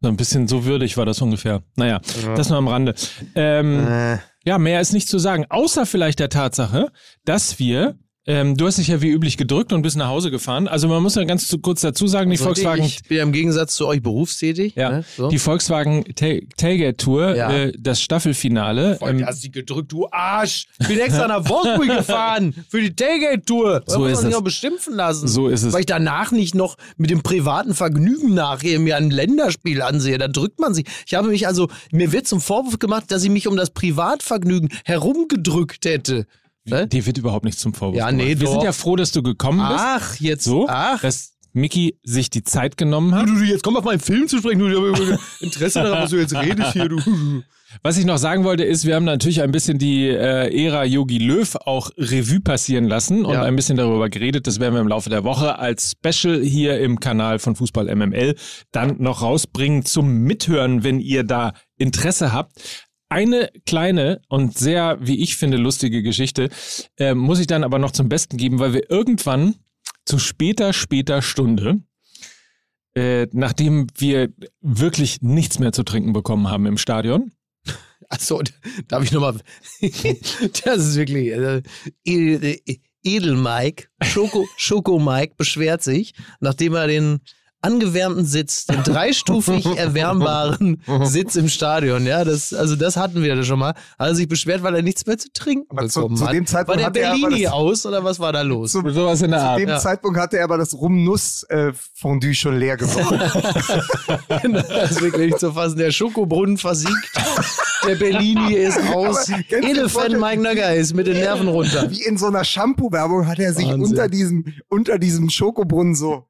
So ein bisschen so würdig war das ungefähr. Naja, das nur am Rande. Ähm, Äh, ja, mehr ist nicht zu sagen, außer vielleicht der Tatsache, dass wir, ähm, du hast dich ja wie üblich gedrückt und bist nach Hause gefahren. Also man muss ja ganz zu, kurz dazu sagen, die also Volkswagen, Ich bin ja im Gegensatz zu euch berufstätig. ja, Ne? So. die Volkswagen Tail- Tailgate Tour, Ja. äh, das Staffelfinale. Voll, ähm, du hast die gedrückt, du Arsch. Ich bin extra nach Wolfsburg gefahren für die Tailgate-Tour. So muss ist man sich es. auch beschimpfen lassen. So ist es. Weil ich danach nicht noch mit dem privaten Vergnügen nachher mir ein Länderspiel ansehe. Da drückt man sich. Ich habe mich also, mir wird zum Vorwurf gemacht, dass ich mich um das Privatvergnügen herumgedrückt hätte. Ne? Dir wird überhaupt nichts zum Vorwurf Ja, nee, gemacht. Wir sind ja froh, dass du gekommen bist. Ach, jetzt. so, Ach. dass Mickey sich die Zeit genommen hat. Du, du, jetzt komm auf meinen Film zu sprechen. Du, ich habe [LAUGHS] Interesse daran, was du jetzt redest hier. Du. [LAUGHS] Was ich noch sagen wollte, ist, wir haben natürlich ein bisschen die äh, Ära Yogi Löw auch Revue passieren lassen und Ja. ein bisschen darüber geredet. Das werden wir im Laufe der Woche als Special hier im Kanal von Fußball MML dann noch rausbringen zum Mithören, wenn ihr da Interesse habt. Eine kleine und sehr, wie ich finde, lustige Geschichte äh, muss ich dann aber noch zum Besten geben, weil wir irgendwann zu später, später Stunde, äh, nachdem wir wirklich nichts mehr zu trinken bekommen haben im Stadion, [LAUGHS] Achso, darf ich nochmal. [LAUGHS] das ist wirklich. Äh, Edel, Edel Mike, Schoko, Schoko Mike beschwert sich, nachdem er den angewärmten Sitz, den dreistufig [LAUGHS] erwärmbaren Sitz im Stadion, ja, das, also das hatten wir da schon mal, hat er sich beschwert, weil er nichts mehr zu trinken Aber zu- bekommen zu hat. dem Zeitpunkt war der hatte er aber Bellini das- aus oder was war da los? Zu, sowas in der zu Art. dem ja. Zeitpunkt hatte er aber das Rum-Nuss-Fondue schon leer gesoffen. [LAUGHS] das ist wirklich nicht zu fassen. Der Schokobrunnen versiegt, der Bellini ist aus. Das? Mike Nögger ist mit den Nerven runter. Wie in so einer Shampoo-Werbung hat er sich Wahnsinn. unter diesem, unter diesem Schokobrunnen so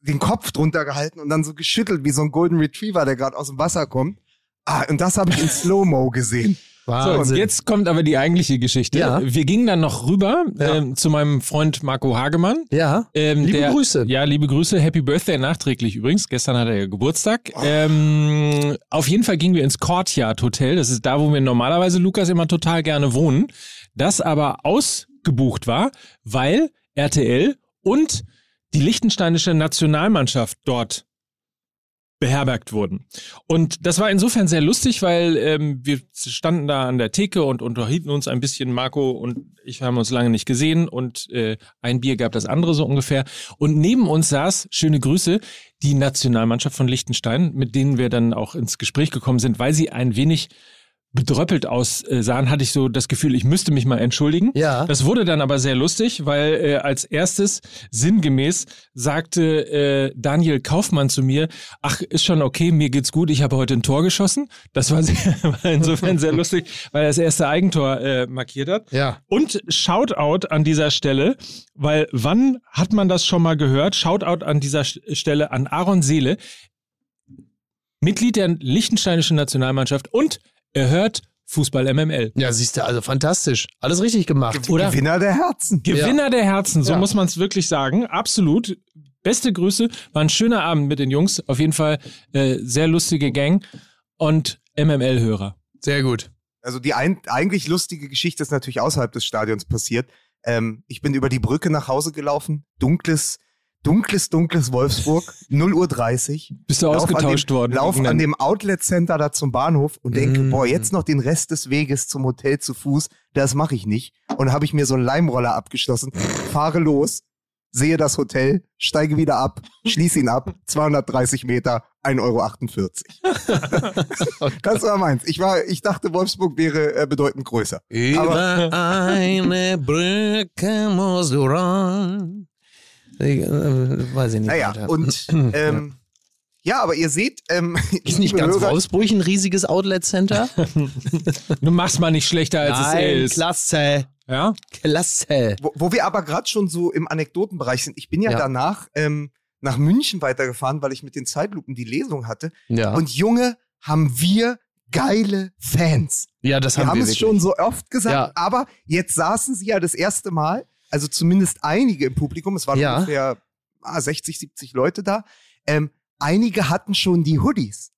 den Kopf drunter gehalten und dann so geschüttelt wie so ein Golden Retriever, der gerade aus dem Wasser kommt. Ah, und das habe ich in Slow-Mo gesehen. [LAUGHS] So, und jetzt kommt aber die eigentliche Geschichte. Ja. Wir gingen dann noch rüber Ja. ähm, zu meinem Freund Marco Hagemann. ja, Ähm, liebe der, Grüße. Ja, liebe Grüße. Happy Birthday nachträglich übrigens. Gestern hat er ja Geburtstag. Ähm, auf jeden Fall gingen wir ins Courtyard Hotel. Das ist da, wo wir normalerweise, Lukas, immer total gerne wohnen. Das aber ausgebucht war, weil RTL und die liechtensteinische Nationalmannschaft dort beherbergt wurden. Und das war insofern sehr lustig, weil ähm, wir standen da an der Theke und unterhielten uns ein bisschen. Marco und ich haben uns lange nicht gesehen und äh, ein Bier gab das andere so ungefähr. Und neben uns saß, schöne Grüße, die Nationalmannschaft von Liechtenstein, mit denen wir dann auch ins Gespräch gekommen sind, weil sie ein wenig bedröppelt aussahen, hatte ich so das Gefühl, ich müsste mich mal entschuldigen. Ja. Das wurde dann aber sehr lustig, weil äh, als erstes sinngemäß sagte äh, Daniel Kaufmann zu mir, ach, ist schon okay, mir geht's gut, ich habe heute ein Tor geschossen. Das war, sehr, [LAUGHS] war insofern sehr [LAUGHS] lustig, weil er das erste Eigentor äh, markiert hat. Ja. Und Shoutout an dieser Stelle, weil wann hat man das schon mal gehört? Shoutout an dieser St- Stelle an Aaron Seele, Mitglied der liechtensteinischen Nationalmannschaft und er hört Fußball MML. Ja, siehst du, also fantastisch. Alles richtig gemacht. Oder? Gewinner der Herzen. Gewinner der Herzen, so Ja. muss man es wirklich sagen. Absolut. Beste Grüße. War ein schöner Abend mit den Jungs. Auf jeden Fall äh, sehr lustige Gang und MML-Hörer. Sehr gut. Also die ein, eigentlich lustige Geschichte ist natürlich außerhalb des Stadions passiert. Ähm, ich bin über die Brücke nach Hause gelaufen. Dunkles, dunkles, dunkles Wolfsburg. 0 Uhr 30. Bist du Lauf ausgetauscht dem, worden? Lauf an dem Outlet Center da zum Bahnhof und denke, Mhm. boah, jetzt noch den Rest des Weges zum Hotel zu Fuß, das mache ich nicht. Und habe ich mir so einen Leimroller abgeschlossen, fahre los, sehe das Hotel, steige wieder ab, schließe ihn ab, 230 Meter, 1,48 Euro. [LAUGHS] das war meins. Ich, war, ich dachte, Wolfsburg wäre äh, bedeutend größer. Über eine Brücke musst du ran. Äh, weiß ich nicht. Naja, weiter. und [CLEARS THROAT] ähm, ja, aber ihr seht, ähm, ist nicht ganz Hörer, Wolfsburg ein riesiges Outlet-Center? [LAUGHS] Du machst mal nicht schlechter, als es eh ist. klasse. Ja? Klasse. Wo, wo wir aber gerade schon so im Anekdotenbereich sind. Ich bin ja, Ja. danach ähm, nach München weitergefahren, weil ich mit den Zeitlupen die Lesung hatte. Ja, Und Junge, haben wir geile Fans. ja das Wir haben haben wir es wirklich. schon so oft gesagt, Ja. aber jetzt saßen sie ja das erste Mal, also zumindest einige im Publikum, es waren Ja. ungefähr ah, 60, 70 Leute da. Ähm, einige hatten schon die Hoodies.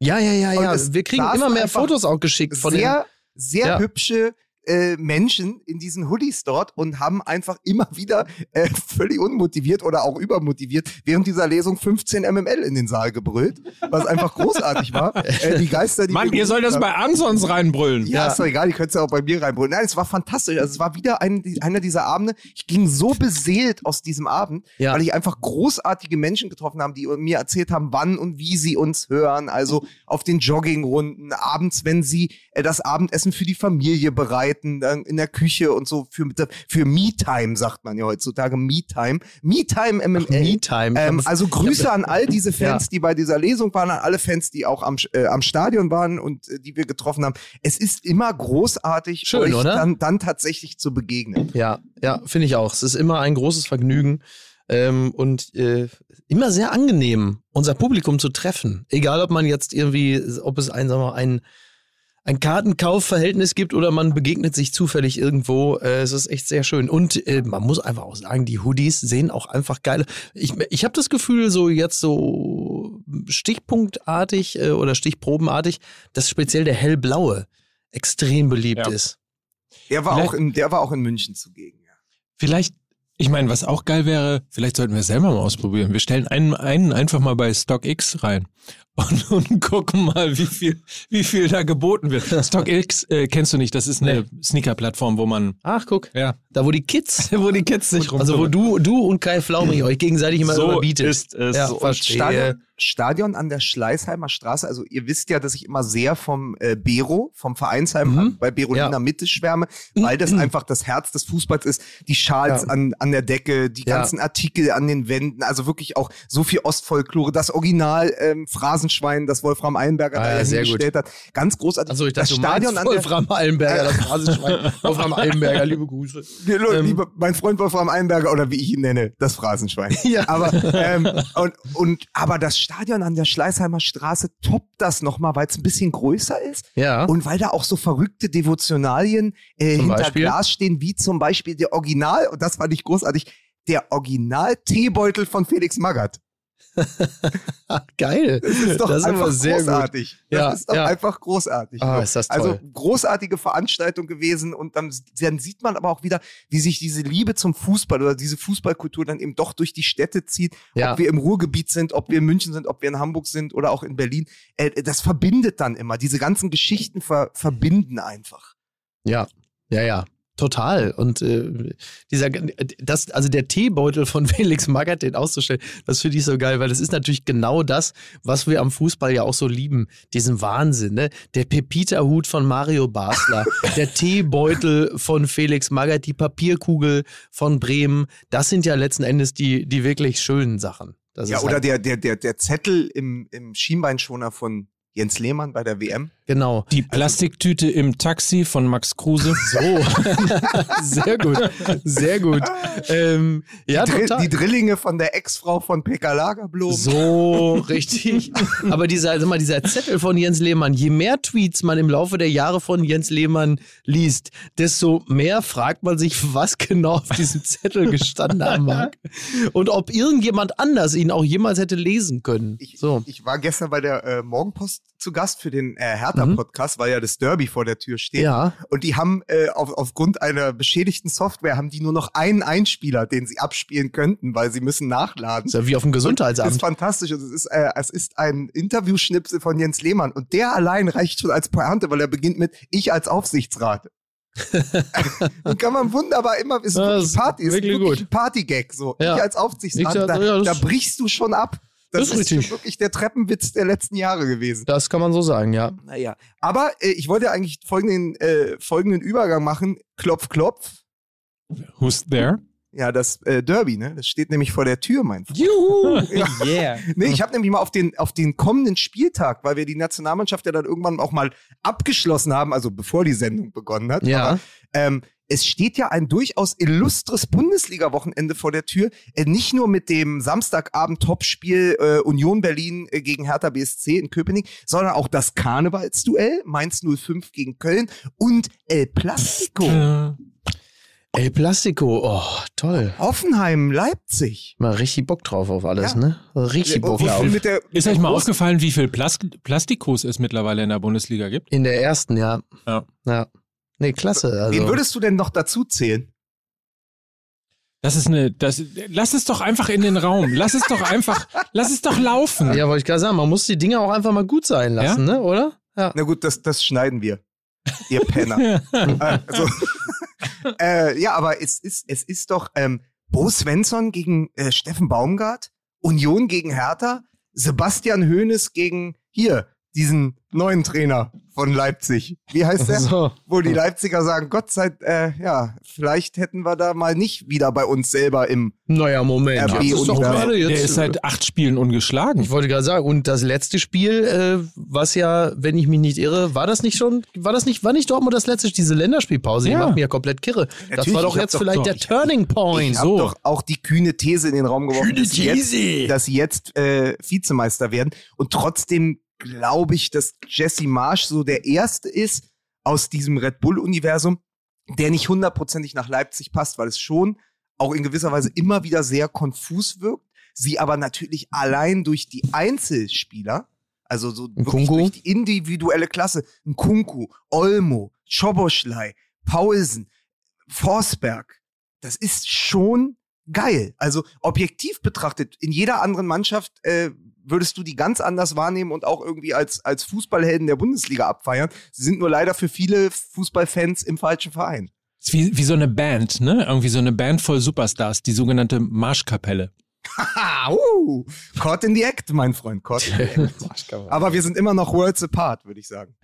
Ja, ja, ja, ja. Wir kriegen immer mehr Fotos auch geschickt von sehr, sehr Ja. hübsche äh, Menschen in diesen Hoodies dort und haben einfach immer wieder äh, völlig unmotiviert oder auch übermotiviert während dieser Lesung 15 MML in den Saal gebrüllt, was einfach großartig war. Äh, die Geister, die Mann, ihr sollt das bei Ansons reinbrüllen. Ja, Ja. ist doch egal, ihr könnt es ja auch bei mir reinbrüllen. Nein, es war fantastisch. Also es war wieder ein, einer dieser Abende. Ich ging so beseelt aus diesem Abend, Ja. weil ich einfach großartige Menschen getroffen habe, die mir erzählt haben, wann und wie sie uns hören. Also auf den Joggingrunden, abends, wenn sie äh, das Abendessen für die Familie bereiten, dann in der Küche und so für, für Me-Time, sagt man ja heutzutage. Me-Time. Me-Time MML. Me-Time. Ähm, also Grüße an all diese Fans, Ja. die bei dieser Lesung waren, an alle Fans, die auch am, äh, am Stadion waren und äh, die wir getroffen haben. Es ist immer großartig, Schön, euch oder? Dann, dann tatsächlich zu begegnen. Ja, ja, finde ich auch. Es ist immer ein großes Vergnügen ähm, und äh, immer sehr angenehm, unser Publikum zu treffen. Egal, ob man jetzt irgendwie, ob es ein, sagen wir mal, ein, ein Kartenkaufverhältnis gibt oder man begegnet sich zufällig irgendwo. Äh, es ist echt sehr schön. Und äh, man muss einfach auch sagen, die Hoodies sehen auch einfach geil. Ich, ich habe das Gefühl, so jetzt so stichpunktartig äh, oder stichprobenartig, dass speziell der hellblaue extrem beliebt Ja. ist. Der war, Vielleicht- auch in, der war auch in München zugegen. Ja. Vielleicht, ich meine, was auch geil wäre, vielleicht sollten wir es selber mal ausprobieren. Wir stellen einen, einen einfach mal bei StockX rein und, [LAUGHS] und gucken mal, wie viel, wie viel da geboten wird. StockX äh, kennst du nicht, das ist eine Sneaker-Plattform, wo man, Ach, guck. ja, Da, wo die Kids [LAUGHS] wo die Kids sich rum. Also wo du, du und Kai Flaumig euch gegenseitig immer so überbietet. ist es. Ja, So, verstehe. Stadion, Stadion an der Schleißheimer Straße. Also ihr wisst ja, dass ich immer sehr vom äh, Bero, vom Vereinsheim Mhm. bei Berolina Ja. Mitte schwärme, weil das einfach das Herz des Fußballs ist. Die Schals Ja. an, an der Decke, die Ja. ganzen Artikel an den Wänden, also wirklich auch so viel Ostfolklore. Das Original ähm, Phrasenschwein, das Wolfram Eilenberger Ah, da ja, hingestellt hat. Ganz großartig. Also ich das dachte, du Stadion an der Wolfram Eilenberger, das Phrasenschwein. [LAUGHS] Wolfram Eilenberger, liebe Grüße. Ähm, liebe, mein Freund Wolfram Einberger oder wie ich ihn nenne, das Phrasenschwein. [LAUGHS] Ja. Aber, ähm, und, und, aber das Stadion an der Schleißheimer Straße toppt das nochmal, weil es ein bisschen größer ist Ja. und weil da auch so verrückte Devotionalien äh, hinter Beispiel? Glas stehen, wie zum Beispiel der Original, und das fand ich großartig, der Original-Teebeutel von Felix Magath. Geil. Das ist doch Das einfach sehr gut. großartig. Das Ja, ist doch ja. einfach großartig. Ah, ist das Also toll. großartige Veranstaltung gewesen und dann, dann sieht man aber auch wieder, wie sich diese Liebe zum Fußball oder diese Fußballkultur dann eben doch durch die Städte zieht. Ja. Ob wir im Ruhrgebiet sind, ob wir in München sind, ob wir in Hamburg sind oder auch in Berlin. Äh, das verbindet dann immer. Diese ganzen Geschichten ver verbinden einfach. Ja, ja, ja. Total. Und äh, dieser, das, also der Teebeutel von [LAUGHS] Felix Magath, den auszustellen, das finde ich so geil, weil das ist natürlich genau das, was wir am Fußball ja auch so lieben. Diesen Wahnsinn, ne? Der Pepita-Hut von Mario Basler, [LAUGHS] der Teebeutel von Felix Magath, die Papierkugel von Bremen, das sind ja letzten Endes die, die wirklich schönen Sachen. Das ja, oder halt, der, der, der, der Zettel im, im Schienbeinschoner von Jens Lehmann bei der WM. Genau. Die Plastiktüte im Taxi von Max Kruse. So. [LAUGHS] sehr gut. Sehr gut. Ähm, ja, die, Drill- total. die Drillinge von der Ex-Frau von Pekka Lagerblom. So, [LAUGHS] richtig. Aber dieser, sag mal, dieser Zettel von Jens Lehmann, je mehr Tweets man im Laufe der Jahre von Jens Lehmann liest, desto mehr fragt man sich, was genau auf diesem Zettel gestanden haben mag. Und ob irgendjemand anders ihn auch jemals hätte lesen können. Ich, So. ich war gestern bei der äh, Morgenpost zu Gast für den äh, Mhm. Hertha-Podcast, weil ja das Derby vor der Tür steht. Ja. Und die haben äh, auf, aufgrund einer beschädigten Software haben die nur noch einen Einspieler, den sie abspielen könnten, weil sie müssen nachladen. Ist ja wie auf dem Das ist Gesundheitsamt. fantastisch. Und es ist, äh, es ist ein Interviewschnipsel von Jens Lehmann. Und der allein reicht schon als Pointe, weil er beginnt mit Ich als Aufsichtsrat. [LAUGHS] Den kann man wunderbar immer, ist Ja, Party, ist wirklich wirklich Partygag. So. Ja. Ich als Aufsichtsrat, da, ja, das- da brichst du schon ab. Das, Das ist ist wirklich der Treppenwitz der letzten Jahre gewesen. Das kann man so sagen, ja. Naja. Aber äh, ich wollte eigentlich folgenden, äh, folgenden Übergang machen. Klopf, klopf. Who's there? Ja, das äh, Derby, ne? Das steht nämlich vor der Tür, mein Freund. Juhu! [LAUGHS] Ja. Yeah. Nee, ich habe nämlich mal auf den, auf den kommenden Spieltag, weil wir die Nationalmannschaft ja dann irgendwann auch mal abgeschlossen haben, also bevor die Sendung begonnen hat. Ja. Aber, ähm, es steht ja ein durchaus illustres Bundesliga-Wochenende vor der Tür. Äh, nicht nur mit dem Samstagabend-Topspiel äh, Union Berlin äh, gegen Hertha BSC in Köpenick, sondern auch das Karnevalsduell Mainz 05 gegen Köln und El Plastico. Äh, El Plastico, oh, toll. Hoffenheim, Leipzig. Mal richtig Bock drauf auf alles, Ja. ne? Richtig Bock Wie drauf. viel mit der, mit Ist euch mal aufgefallen, wie viel Plas Plastikos es mittlerweile in der Bundesliga gibt? In der ersten, ja. Ja. Ja. Nee, klasse. Also. Wen würdest du denn noch dazu zählen? Das ist eine, das, lass es doch einfach in den Raum. Lass es doch einfach, lass es doch laufen. ja, wollte ich gerade sagen, man muss die Dinge auch einfach mal gut sein lassen, ne? Oder? Ja. Na gut, das, das schneiden wir. Ihr Penner. [LAUGHS] Also, äh, ja, aber es ist, es ist doch ähm, Bo Svensson gegen äh, Steffen Baumgart, Union gegen Hertha, Sebastian Hoeneß gegen hier, diesen neuen Trainer von Leipzig. Wie heißt der? So. Wo die Leipziger sagen, Gott sei äh, ja, vielleicht hätten wir da mal nicht wieder bei uns selber im Naja, Moment. RB ist doch gerade Der jetzt, ist seit acht Spielen ungeschlagen. ich wollte gerade sagen, und das letzte Spiel, äh, was ja, wenn ich mich nicht irre, war das nicht schon, war das nicht, war nicht Dortmund das letzte, diese Länderspielpause? Die Ja. macht mir ja komplett kirre. das Natürlich, war doch jetzt doch- vielleicht doch, der Turning Point. Ich habe so. doch auch die kühne These in den Raum geworfen, Kühne dass sie jetzt, These. dass sie jetzt äh, Vizemeister werden. Und trotzdem glaube ich, dass Jesse Marsch so der Erste ist aus diesem Red Bull-Universum, der nicht hundertprozentig nach Leipzig passt, weil es schon auch in gewisser Weise immer wieder sehr konfus wirkt. Sie aber natürlich allein durch die Einzelspieler, also so Ein wirklich Kunku? durch die individuelle Klasse, ein Kunku, Olmo, Schoboschlei, Paulsen, Forsberg, das ist schon geil. Also objektiv betrachtet, in jeder anderen Mannschaft äh, würdest du die ganz anders wahrnehmen und auch irgendwie als, als Fußballhelden der Bundesliga abfeiern. Sie sind nur leider für viele Fußballfans im falschen Verein. ist wie, wie so eine Band, ne? Irgendwie so eine Band voll Superstars, die sogenannte Marschkapelle. Ah, [LAUGHS] uh, caught in the act, mein Freund, caught in the act. [LAUGHS] Aber wir sind immer noch worlds apart, würde ich sagen.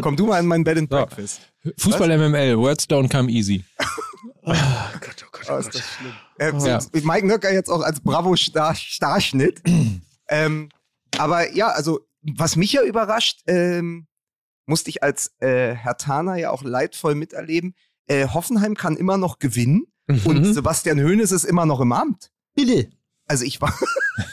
Komm du mal in mein Bed and Breakfast. Fußball MML, Words don't come easy. [LAUGHS] Oh, ist das schlimm. Äh, Ja. so- Mike Nöcker jetzt auch als Bravo-Starschnitt. [CLEARS THROAT] ähm, aber ja, also was mich ja überrascht, ähm, musste ich als äh, Herr Tana ja auch leidvoll miterleben. Äh, Hoffenheim kann immer noch gewinnen und Mhm. Sebastian Hoeneß ist immer noch im Amt. Bitte. Also ich war,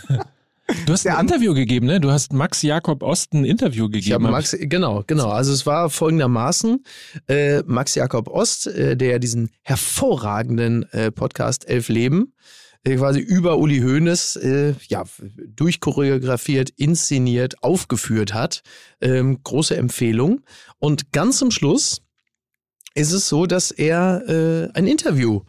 [LAUGHS] Du hast Der ein Interview gegeben, ne? Du hast Max Jakob Ost ein Interview gegeben. Ich habe Max, genau, genau. Also es war folgendermaßen, äh, Max Jakob Ost, äh, der diesen hervorragenden äh, Podcast Elf Leben, quasi über Uli Hoeneß, äh, ja, durchchoreografiert, inszeniert, aufgeführt hat. Ähm, große Empfehlung. Und ganz zum Schluss ist es so, dass er äh, ein Interview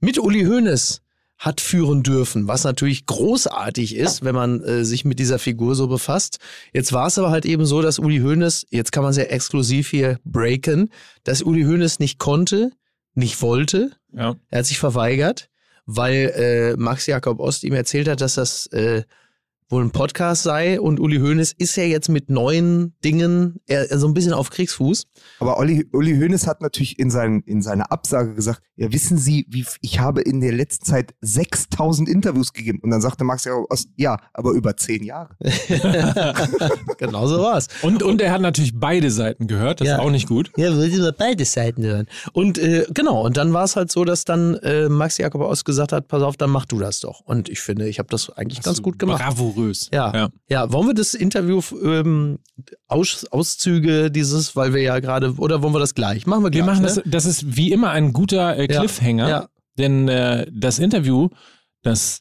mit Uli Hoeneß hat führen dürfen, was natürlich großartig ist, wenn man äh, sich mit dieser Figur so befasst. Jetzt war es aber halt eben so, dass Uli Hoeneß, jetzt kann man sehr exklusiv hier breaken, dass Uli Hoeneß nicht konnte, nicht wollte, Ja. er hat sich verweigert, weil äh, Max Jakob Ost ihm erzählt hat, dass das äh, wohl ein Podcast sei und Uli Hoeneß ist ja jetzt mit neuen Dingen er, so ein bisschen auf Kriegsfuß. aber Uli, Uli Hoeneß hat natürlich in, seinen, in seiner Absage gesagt, ja wissen Sie, wie, ich habe in der letzten Zeit 6000 Interviews gegeben. Und dann sagte Max ja, Ost, ja, aber über zehn Jahre. [LAUGHS] genau so war's. Und, und er hat natürlich beide Seiten gehört, das Ja. ist auch nicht gut. Ja, wollte über beide Seiten hören. Und äh, genau, und dann war es halt so, dass dann äh, Max Jakob Ost gesagt hat, pass auf, dann mach du das doch. Und ich finde, ich habe das eigentlich ganz gut gemacht. Bravourös. Ja. ja. Ja, wollen wir das Interview ähm, Aus, Auszüge dieses, weil wir ja gerade, oder wollen wir das gleich? Machen wir gleich. Wir machen ne? das, das ist wie immer ein guter äh. Cliffhanger, Ja. denn äh, das Interview, das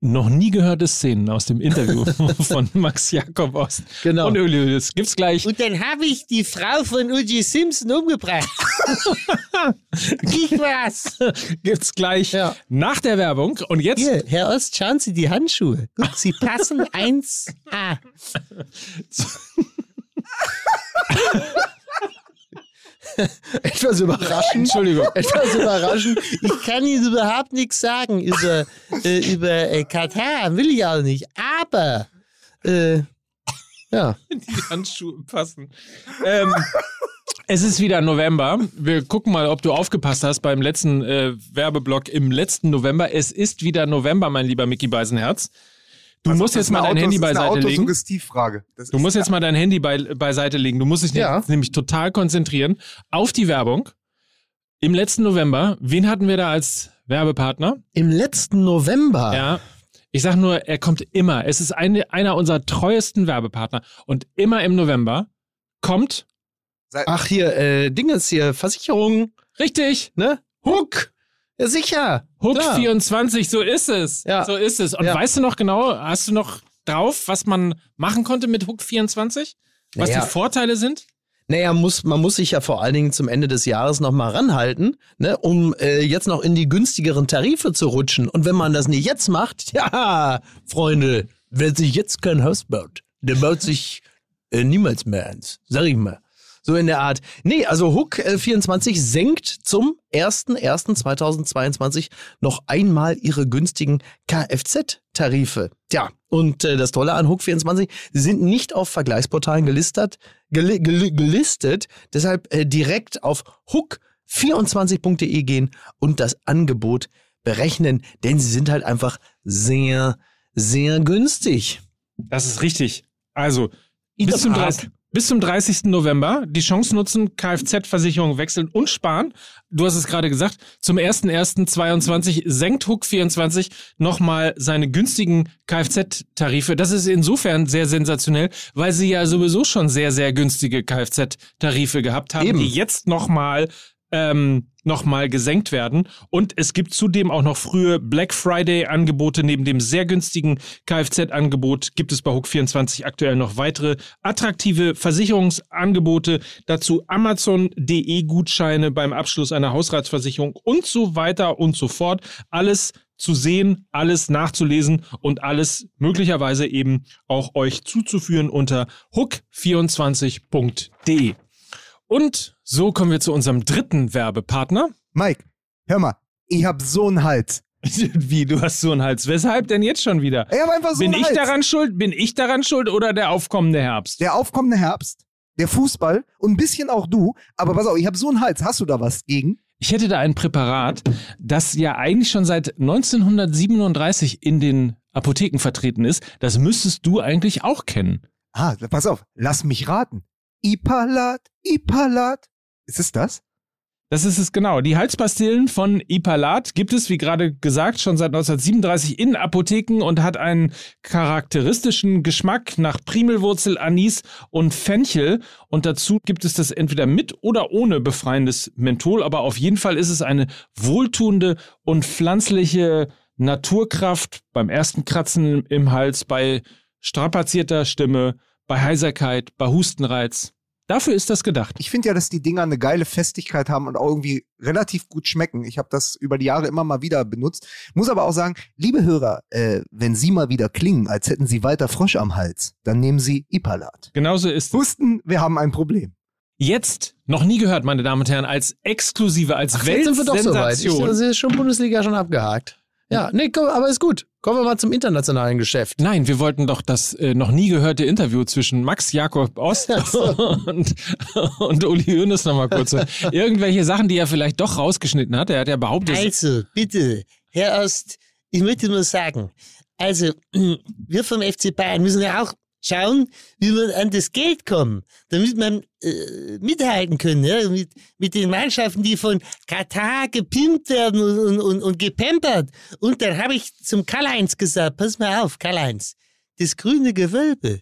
noch nie gehörte Szenen aus dem Interview [LAUGHS] von Max Jakob Ost Genau. und Uli, das gibt's gleich. Und dann habe ich die Frau von O.J. Simpson umgebracht. [LAUGHS] ich war's. Gibt's gleich Ja. nach der Werbung. Und jetzt Hier, Herr Ost, schauen Sie die Handschuhe. Gut, sie passen [LAUGHS] 1A. [LAUGHS] Etwas überraschend. [LAUGHS] Entschuldigung. Etwas überraschend. Ich kann Ihnen überhaupt nichts sagen über, äh, über äh, Katar, will ich auch nicht. Aber Äh, ja. die Handschuhe passen. Ähm, es ist wieder November. Wir gucken mal, ob du aufgepasst hast beim letzten äh, Werbeblock im letzten November. Es ist wieder November, mein lieber Mickey Beisenherz. Du musst Das jetzt mal dein Autos- Handy das ist eine beiseite legen. Das Du ist- musst jetzt mal dein Handy bei, beiseite legen. Du musst dich Ja. nämlich- nämlich total konzentrieren auf die Werbung. Im letzten November, wen hatten wir da als Werbepartner? Im letzten November. Ja. Ich sag nur, er kommt immer. Es ist eine, einer unserer treuesten Werbepartner. Und immer im November kommt, Ach, hier, äh, Dingens hier, Versicherung, richtig, ne? Hook! Ja, sicher. Hook Klar. 24, so ist es. Ja. So ist es. Und Ja. weißt du noch genau, hast du noch drauf, was man machen konnte mit Hook 24? Was Naja. die Vorteile sind? Naja, muss, man muss sich ja vor allen Dingen zum Ende des Jahres noch mal ranhalten, ne, um äh, jetzt noch in die günstigeren Tarife zu rutschen. Und wenn man das nicht jetzt macht, [LAUGHS] ja, Freunde, wer sich jetzt kein Haus baut, der baut sich äh, niemals mehr eins. Sag ich mal. So in der Art. Nee, also Hook äh, 24 senkt zum 01.01.2022 noch einmal ihre günstigen Kfz-Tarife. Tja, und äh, das Tolle an Hook 24, sie sind nicht auf Vergleichsportalen gelistet, geli geli gelistet deshalb äh, direkt auf hook24.de gehen und das Angebot berechnen, denn sie sind halt einfach sehr, sehr günstig. Das ist richtig. Also, bis zum, Tat. 30, bis zum 30. November die Chance nutzen, Kfz-Versicherung wechseln und sparen. Du hast es gerade gesagt, zum 01.01.22 senkt Hook 24 nochmal seine günstigen Kfz-Tarife. Das ist insofern sehr sensationell, weil sie ja sowieso schon sehr, sehr günstige Kfz-Tarife gehabt haben, Eben. die jetzt nochmal ähm, nochmal gesenkt werden. Und es gibt zudem auch noch frühe Black Friday-Angebote. Neben dem sehr günstigen Kfz-Angebot gibt es bei Hook24 aktuell noch weitere attraktive Versicherungsangebote. Dazu Amazon.de-Gutscheine beim Abschluss einer Hausratsversicherung und so weiter und so fort. Alles zu sehen, alles nachzulesen und alles möglicherweise eben auch euch zuzuführen unter hook24.de. Und so kommen wir zu unserem dritten Werbepartner. Mike, hör mal, ich hab so einen Hals. [LAUGHS] Wie, du hast so einen Hals. Weshalb denn jetzt schon wieder? Ich hab einfach so Bin einen ich Hals. daran schuld? Bin ich daran schuld oder der aufkommende Herbst? Der aufkommende Herbst, der Fußball und ein bisschen auch du. Aber pass auf, ich hab so einen Hals. Hast du da was gegen? Ich hätte da ein Präparat, das ja eigentlich schon seit 1937 in den Apotheken vertreten ist. Das müsstest du eigentlich auch kennen. Ah, pass auf, lass mich raten. Ipalat, Ipalat. Ist es das? Das ist es genau. Die Halspastillen von Ipalat gibt es, wie gerade gesagt, schon seit 1937 in Apotheken und hat einen charakteristischen Geschmack nach Primelwurzel, Anis und Fenchel. Und dazu gibt es das entweder mit oder ohne befreiendes Menthol. Aber auf jeden Fall ist es eine wohltuende und pflanzliche Naturkraft beim ersten Kratzen im Hals, bei strapazierter Stimme, bei Heiserkeit, bei Hustenreiz. Dafür ist das gedacht. Ich finde ja, dass die Dinger eine geile Festigkeit haben und auch irgendwie relativ gut schmecken. Ich habe das über die Jahre immer mal wieder benutzt. Muss aber auch sagen, liebe Hörer, äh, wenn Sie mal wieder klingen, als hätten Sie weiter Frosch am Hals, dann nehmen Sie Ipalat. Genauso ist es. Wussten, wir haben ein Problem. Jetzt, noch nie gehört, meine Damen und Herren, als exklusive, als Ach, jetzt sind wir doch soweit. Das ist schon Bundesliga schon abgehakt. Ja, nee, komm, aber ist gut. Kommen wir mal zum internationalen Geschäft. Nein, wir wollten doch das äh, noch nie gehörte Interview zwischen Max Jakob Ost [LAUGHS] und, und Uli Hoeneß nochmal kurz. hören. Irgendwelche Sachen, die er vielleicht doch rausgeschnitten hat. Er hat ja behauptet, Also, bitte, Herr Ost, ich möchte nur sagen, also, [CLEARS THROAT] wir vom FC Bayern müssen ja auch schauen, wie wir an das Geld kommen, damit man äh, mithalten können, ja, mit, mit den Mannschaften, die von Katar gepimpt werden und, und, und, gepampert. Und dann habe ich zum Karl-Heinz gesagt, pass mal auf, Karl-Heinz, das grüne Gewölbe,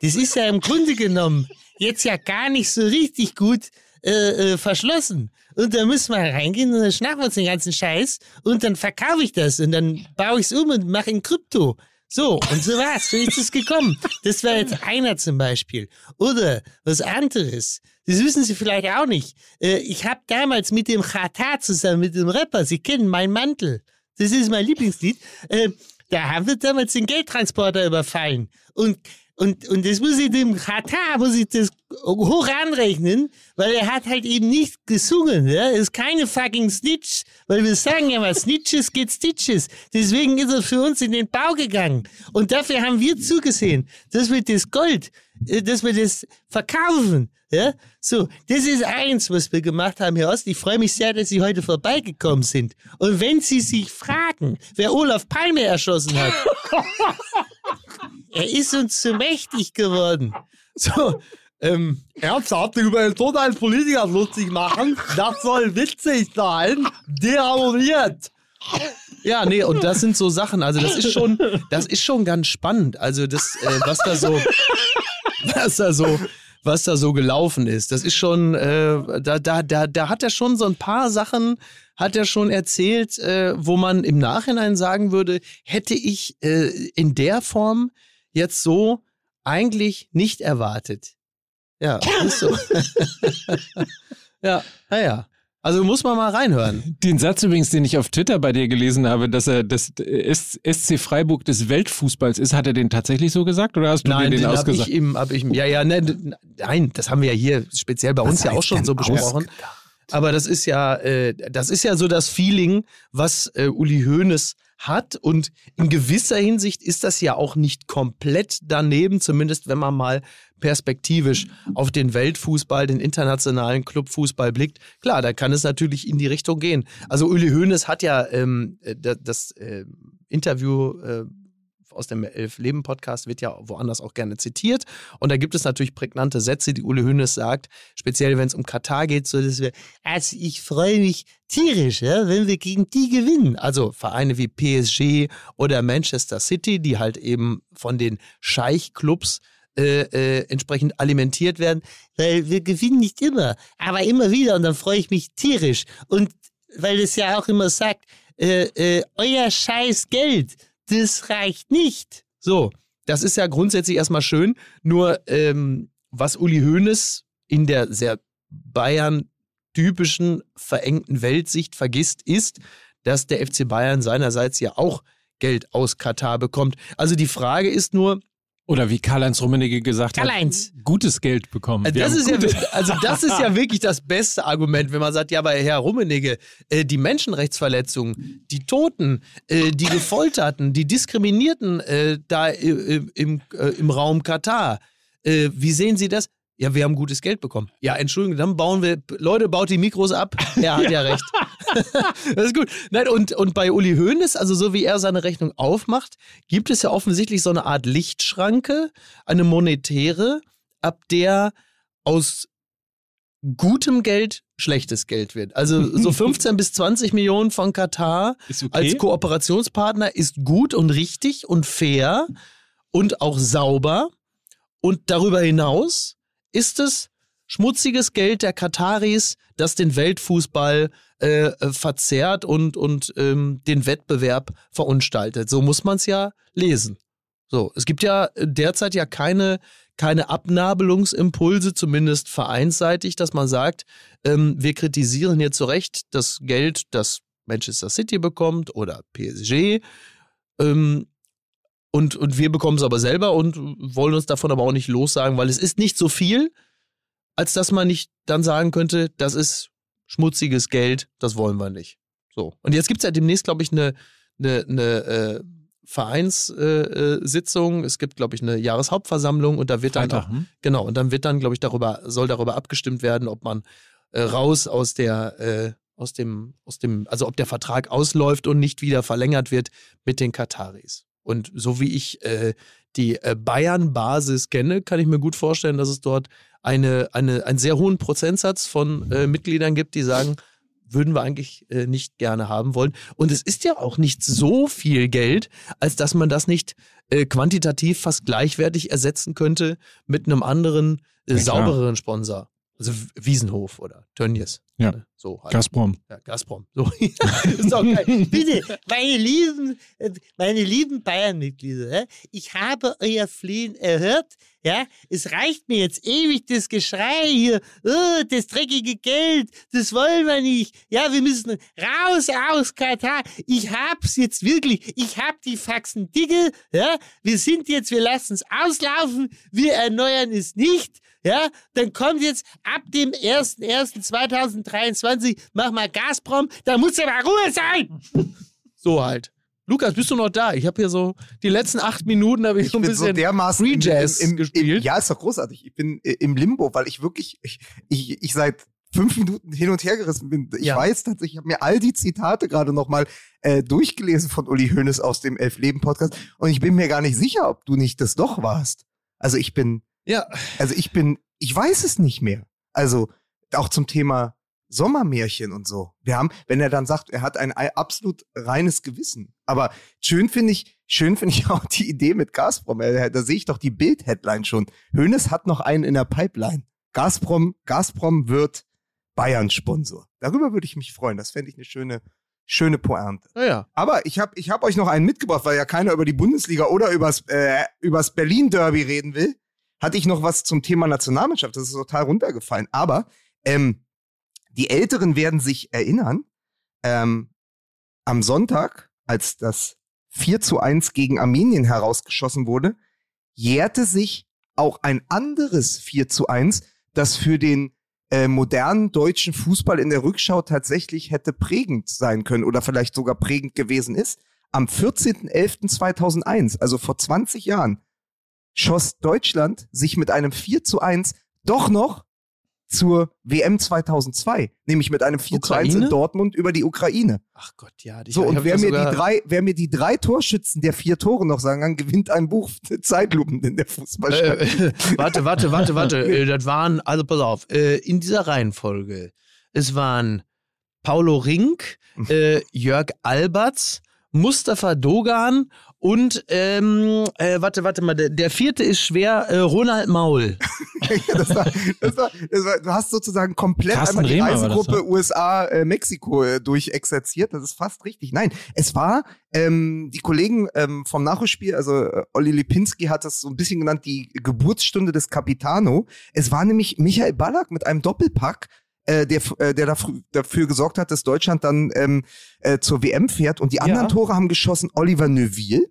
das ist ja im Grunde genommen jetzt ja gar nicht so richtig gut äh, äh, verschlossen. Und da müssen wir reingehen und dann schnappen wir uns den ganzen Scheiß und dann verkaufe ich das und dann baue ich es um und mache in Krypto. So, und so war's. So ist es gekommen. Das wäre jetzt einer zum Beispiel. Oder was anderes. Das wissen Sie vielleicht auch nicht. Äh, ich habe damals mit dem Chata zusammen, mit dem Rapper, Sie kennen Mein Mantel. Das ist mein Lieblingslied. Äh, da haben wir damals den Geldtransporter überfallen. Und und, und das muss ich dem Katar, muss ich das hoch anrechnen, weil er hat halt eben nicht gesungen. Ja? Ist keine fucking Snitch, weil wir sagen ja mal, Snitches get Stitches. Deswegen ist er für uns in den Bau gegangen. Und dafür haben wir zugesehen, dass wir das Gold, äh, dass wir das verkaufen. Ja, so, das ist eins, was wir gemacht haben, Herr Ost. Ich freue mich sehr, dass Sie heute vorbeigekommen sind. Und wenn Sie sich fragen, wer Olaf Palme erschossen hat, [LAUGHS] er ist uns zu mächtig geworden. So, ähm, ernsthaft über den Tod eines Politikers lustig machen, das soll witzig sein. Deabonniert. Ja, nee, und das sind so Sachen, also das ist schon, das ist schon ganz spannend. Also das, äh, was da so, was da so, was da so gelaufen ist. Das ist schon, äh, da, da, da, da hat er schon so ein paar Sachen, hat er schon erzählt, äh, wo man im Nachhinein sagen würde, hätte ich äh, in der Form jetzt so eigentlich nicht erwartet. Ja, ist so. [LAUGHS] ja, naja. Also muss man mal reinhören. Den Satz übrigens, den ich auf Twitter bei dir gelesen habe, dass er das SC Freiburg des Weltfußballs ist, hat er den tatsächlich so gesagt oder hast du Nein, den, den hab ausgesagt? ich ihm, hab ich ihm, ja, ja, ne, nein, das haben wir ja hier speziell bei uns ja auch schon so besprochen. Aber das ist ja, äh, das ist ja so das Feeling, was äh, Uli Hoeneß hat. Und in gewisser Hinsicht ist das ja auch nicht komplett daneben, zumindest wenn man mal perspektivisch auf den Weltfußball, den internationalen Clubfußball blickt. Klar, da kann es natürlich in die Richtung gehen. Also Uli Hoeneß hat ja ähm, äh, das, äh, Interview äh, aus dem Elf-Leben-Podcast wird ja woanders auch gerne zitiert. Und da gibt es natürlich prägnante Sätze, die Uli Hoeneß sagt, speziell wenn es um Katar geht, so dass wir, also ich freue mich tierisch, ja, wenn wir gegen die gewinnen. Also Vereine wie PSG oder Manchester City, die halt eben von den Scheich-Clubs äh, äh, entsprechend alimentiert werden, weil wir gewinnen nicht immer, aber immer wieder und dann freue ich mich tierisch. Und weil es ja auch immer sagt, äh, äh, euer scheiß Geld, das reicht nicht. So, das ist ja grundsätzlich erstmal schön. Nur ähm, was Uli Hoeneß in der sehr Bayern-typischen verengten Weltsicht vergisst, ist, dass der FC Bayern seinerseits ja auch Geld aus Katar bekommt. Also die Frage ist nur, Oder wie Karl-Heinz Rummenigge gesagt Karl-Heinz. hat, gutes Geld bekommen. Wir das ist ja, also das ist ja [LAUGHS] wirklich das beste Argument, wenn man sagt, ja, aber Herr Rummenigge, äh, die Menschenrechtsverletzungen, die Toten, äh, die Gefolterten, die Diskriminierten äh, da äh, im, im Raum Katar, wie sehen Sie das? Ja, wir haben gutes Geld bekommen. Ja, Entschuldigung, dann bauen wir, Leute, baut die Mikros ab. Er hat [LAUGHS] ja, recht. [LAUGHS] das ist gut. Nein, und, und bei Uli Hoeneß, also so wie er seine Rechnung aufmacht, gibt es ja offensichtlich so eine Art Lichtschranke, eine monetäre, ab der aus gutem Geld schlechtes Geld wird. Also so [LAUGHS] 15 bis 20 Millionen von Katar okay. als Kooperationspartner ist gut und richtig und fair und auch sauber. Und darüber hinaus ist es schmutziges Geld der Kataris, das den Weltfußball äh, äh, verzerrt und, und ähm, den Wettbewerb verunstaltet. So muss man es ja lesen. So, es gibt ja derzeit ja keine, keine Abnabelungsimpulse, zumindest vereinsseitig, dass man sagt, ähm, wir kritisieren hier zu Recht das Geld, das Manchester City bekommt oder PSG. Ähm, und, und wir bekommen es aber selber und wollen uns davon aber auch nicht lossagen, weil es ist nicht so viel, als dass man nicht dann sagen könnte, das ist schmutziges Geld, das wollen wir nicht. So. Und jetzt gibt es ja demnächst, glaube ich, eine, eine, eine äh, Vereinssitzung. Äh, es gibt, glaube ich, eine Jahreshauptversammlung und da wird dann Freitag, auch, hm? Genau, und dann wird dann, glaube ich, darüber, soll darüber abgestimmt werden, ob man äh, raus aus der, äh, aus dem, aus dem, also ob der Vertrag ausläuft und nicht wieder verlängert wird mit den Kataris. Und so wie ich äh, die äh, Bayern-Basis kenne, kann ich mir gut vorstellen, dass es dort eine, eine, einen sehr hohen Prozentsatz von äh, Mitgliedern gibt, die sagen, würden wir eigentlich äh, nicht gerne haben wollen. Und es ist ja auch nicht so viel Geld, als dass man das nicht äh, quantitativ fast gleichwertig ersetzen könnte mit einem anderen, äh, Ja, saubereren Sponsor. Also Wiesenhof oder Tönnies. Ja. Ne? So halt. Gazprom. Ja, Gazprom. So. [LAUGHS] ist auch geil. [LAUGHS] Bitte, meine lieben, meine lieben Bayern-Mitglieder, ich habe euer Flehen erhört. Ja, es reicht mir jetzt ewig das Geschrei hier, oh, das dreckige Geld, das wollen wir nicht. Ja, wir müssen raus aus Katar. Ich hab's jetzt wirklich, ich hab die Faxen dicke. Ja, wir sind jetzt, wir lassen es auslaufen, wir erneuern es nicht. Ja, dann kommt jetzt ab dem 01.01.2023, mach mal Gazprom, da muss ja mal Ruhe sein. [LAUGHS] So halt. Lukas, bist du noch da? Ich habe hier so die letzten acht Minuten habe ich, so ein bin so bisschen dermaßen Free im- Jazz im, im, gespielt. Im, ja, ist doch großartig. Ich bin äh, im Limbo, weil ich wirklich, ich, ich, ich seit fünf Minuten hin und her gerissen bin. Ich Ja. weiß tatsächlich, ich habe mir all die Zitate gerade nochmal äh, durchgelesen von Uli Hoeneß aus dem Elf-Leben-Podcast und ich bin mir gar nicht sicher, ob du nicht das doch warst. Also ich bin, ja, also ich bin, ich weiß es nicht mehr. Also auch zum Thema Sommermärchen und so. Wir haben, wenn er dann sagt, er hat ein absolut reines Gewissen. Aber schön finde ich, schön finde ich [LAUGHS] auch die Idee mit Gazprom. Äh, Da sehe ich doch die Bild-Headline schon. Hönes hat noch einen in der Pipeline. Gazprom, Gazprom wird Bayern-Sponsor. Darüber würde ich mich freuen. Das fände ich eine schöne, schöne Pointe. Naja. Aber ich habe ich hab euch noch einen mitgebracht, weil ja keiner über die Bundesliga oder übers, äh, übers Berlin-Derby reden will. Hatte ich noch was zum Thema Nationalmannschaft. Das ist total runtergefallen. Aber ähm, die Älteren werden sich erinnern, ähm, am Sonntag, als das 4 zu 1 gegen Armenien herausgeschossen wurde, jährte sich auch ein anderes 4 zu 1, das für den äh, modernen deutschen Fußball in der Rückschau tatsächlich hätte prägend sein können oder vielleicht sogar prägend gewesen ist. Am 14.11.2001, also vor 20 Jahren, schoss Deutschland sich mit einem 4 zu 1 doch noch zur WM 2002, nämlich mit einem 4 zu 1 Ukraine? in Dortmund über die Ukraine. Ach Gott, ja. Ich, So, und wer mir, die drei, wer mir die drei Torschützen der vier Tore noch sagen kann, gewinnt ein Buch Zeitlupen in der Fußballstadt. Äh, warte, warte, warte, warte. [LAUGHS] Äh, das waren, also pass auf, äh, in dieser Reihenfolge. Es waren Paulo Rink, äh, Jörg Alberts, Mustafa Dogan und, ähm, äh, warte, warte mal, der, der vierte ist schwer, äh, Ronald Maul. [LAUGHS] das war, das war, das war, du hast sozusagen komplett Carsten einmal die Rehmer Reisegruppe ne? USA, äh, Mexiko äh, durchexerziert. Das ist fast richtig. Nein, es war ähm, die Kollegen ähm, vom Nachholspiel, also äh, Olli Lipinski hat das so ein bisschen genannt, die Geburtsstunde des Capitano. Es war nämlich Michael Ballack mit einem Doppelpack. Äh, der, äh, der dafür, dafür gesorgt hat, dass Deutschland dann ähm, äh, zur WM fährt. Und die anderen Tore haben geschossen Oliver Neuville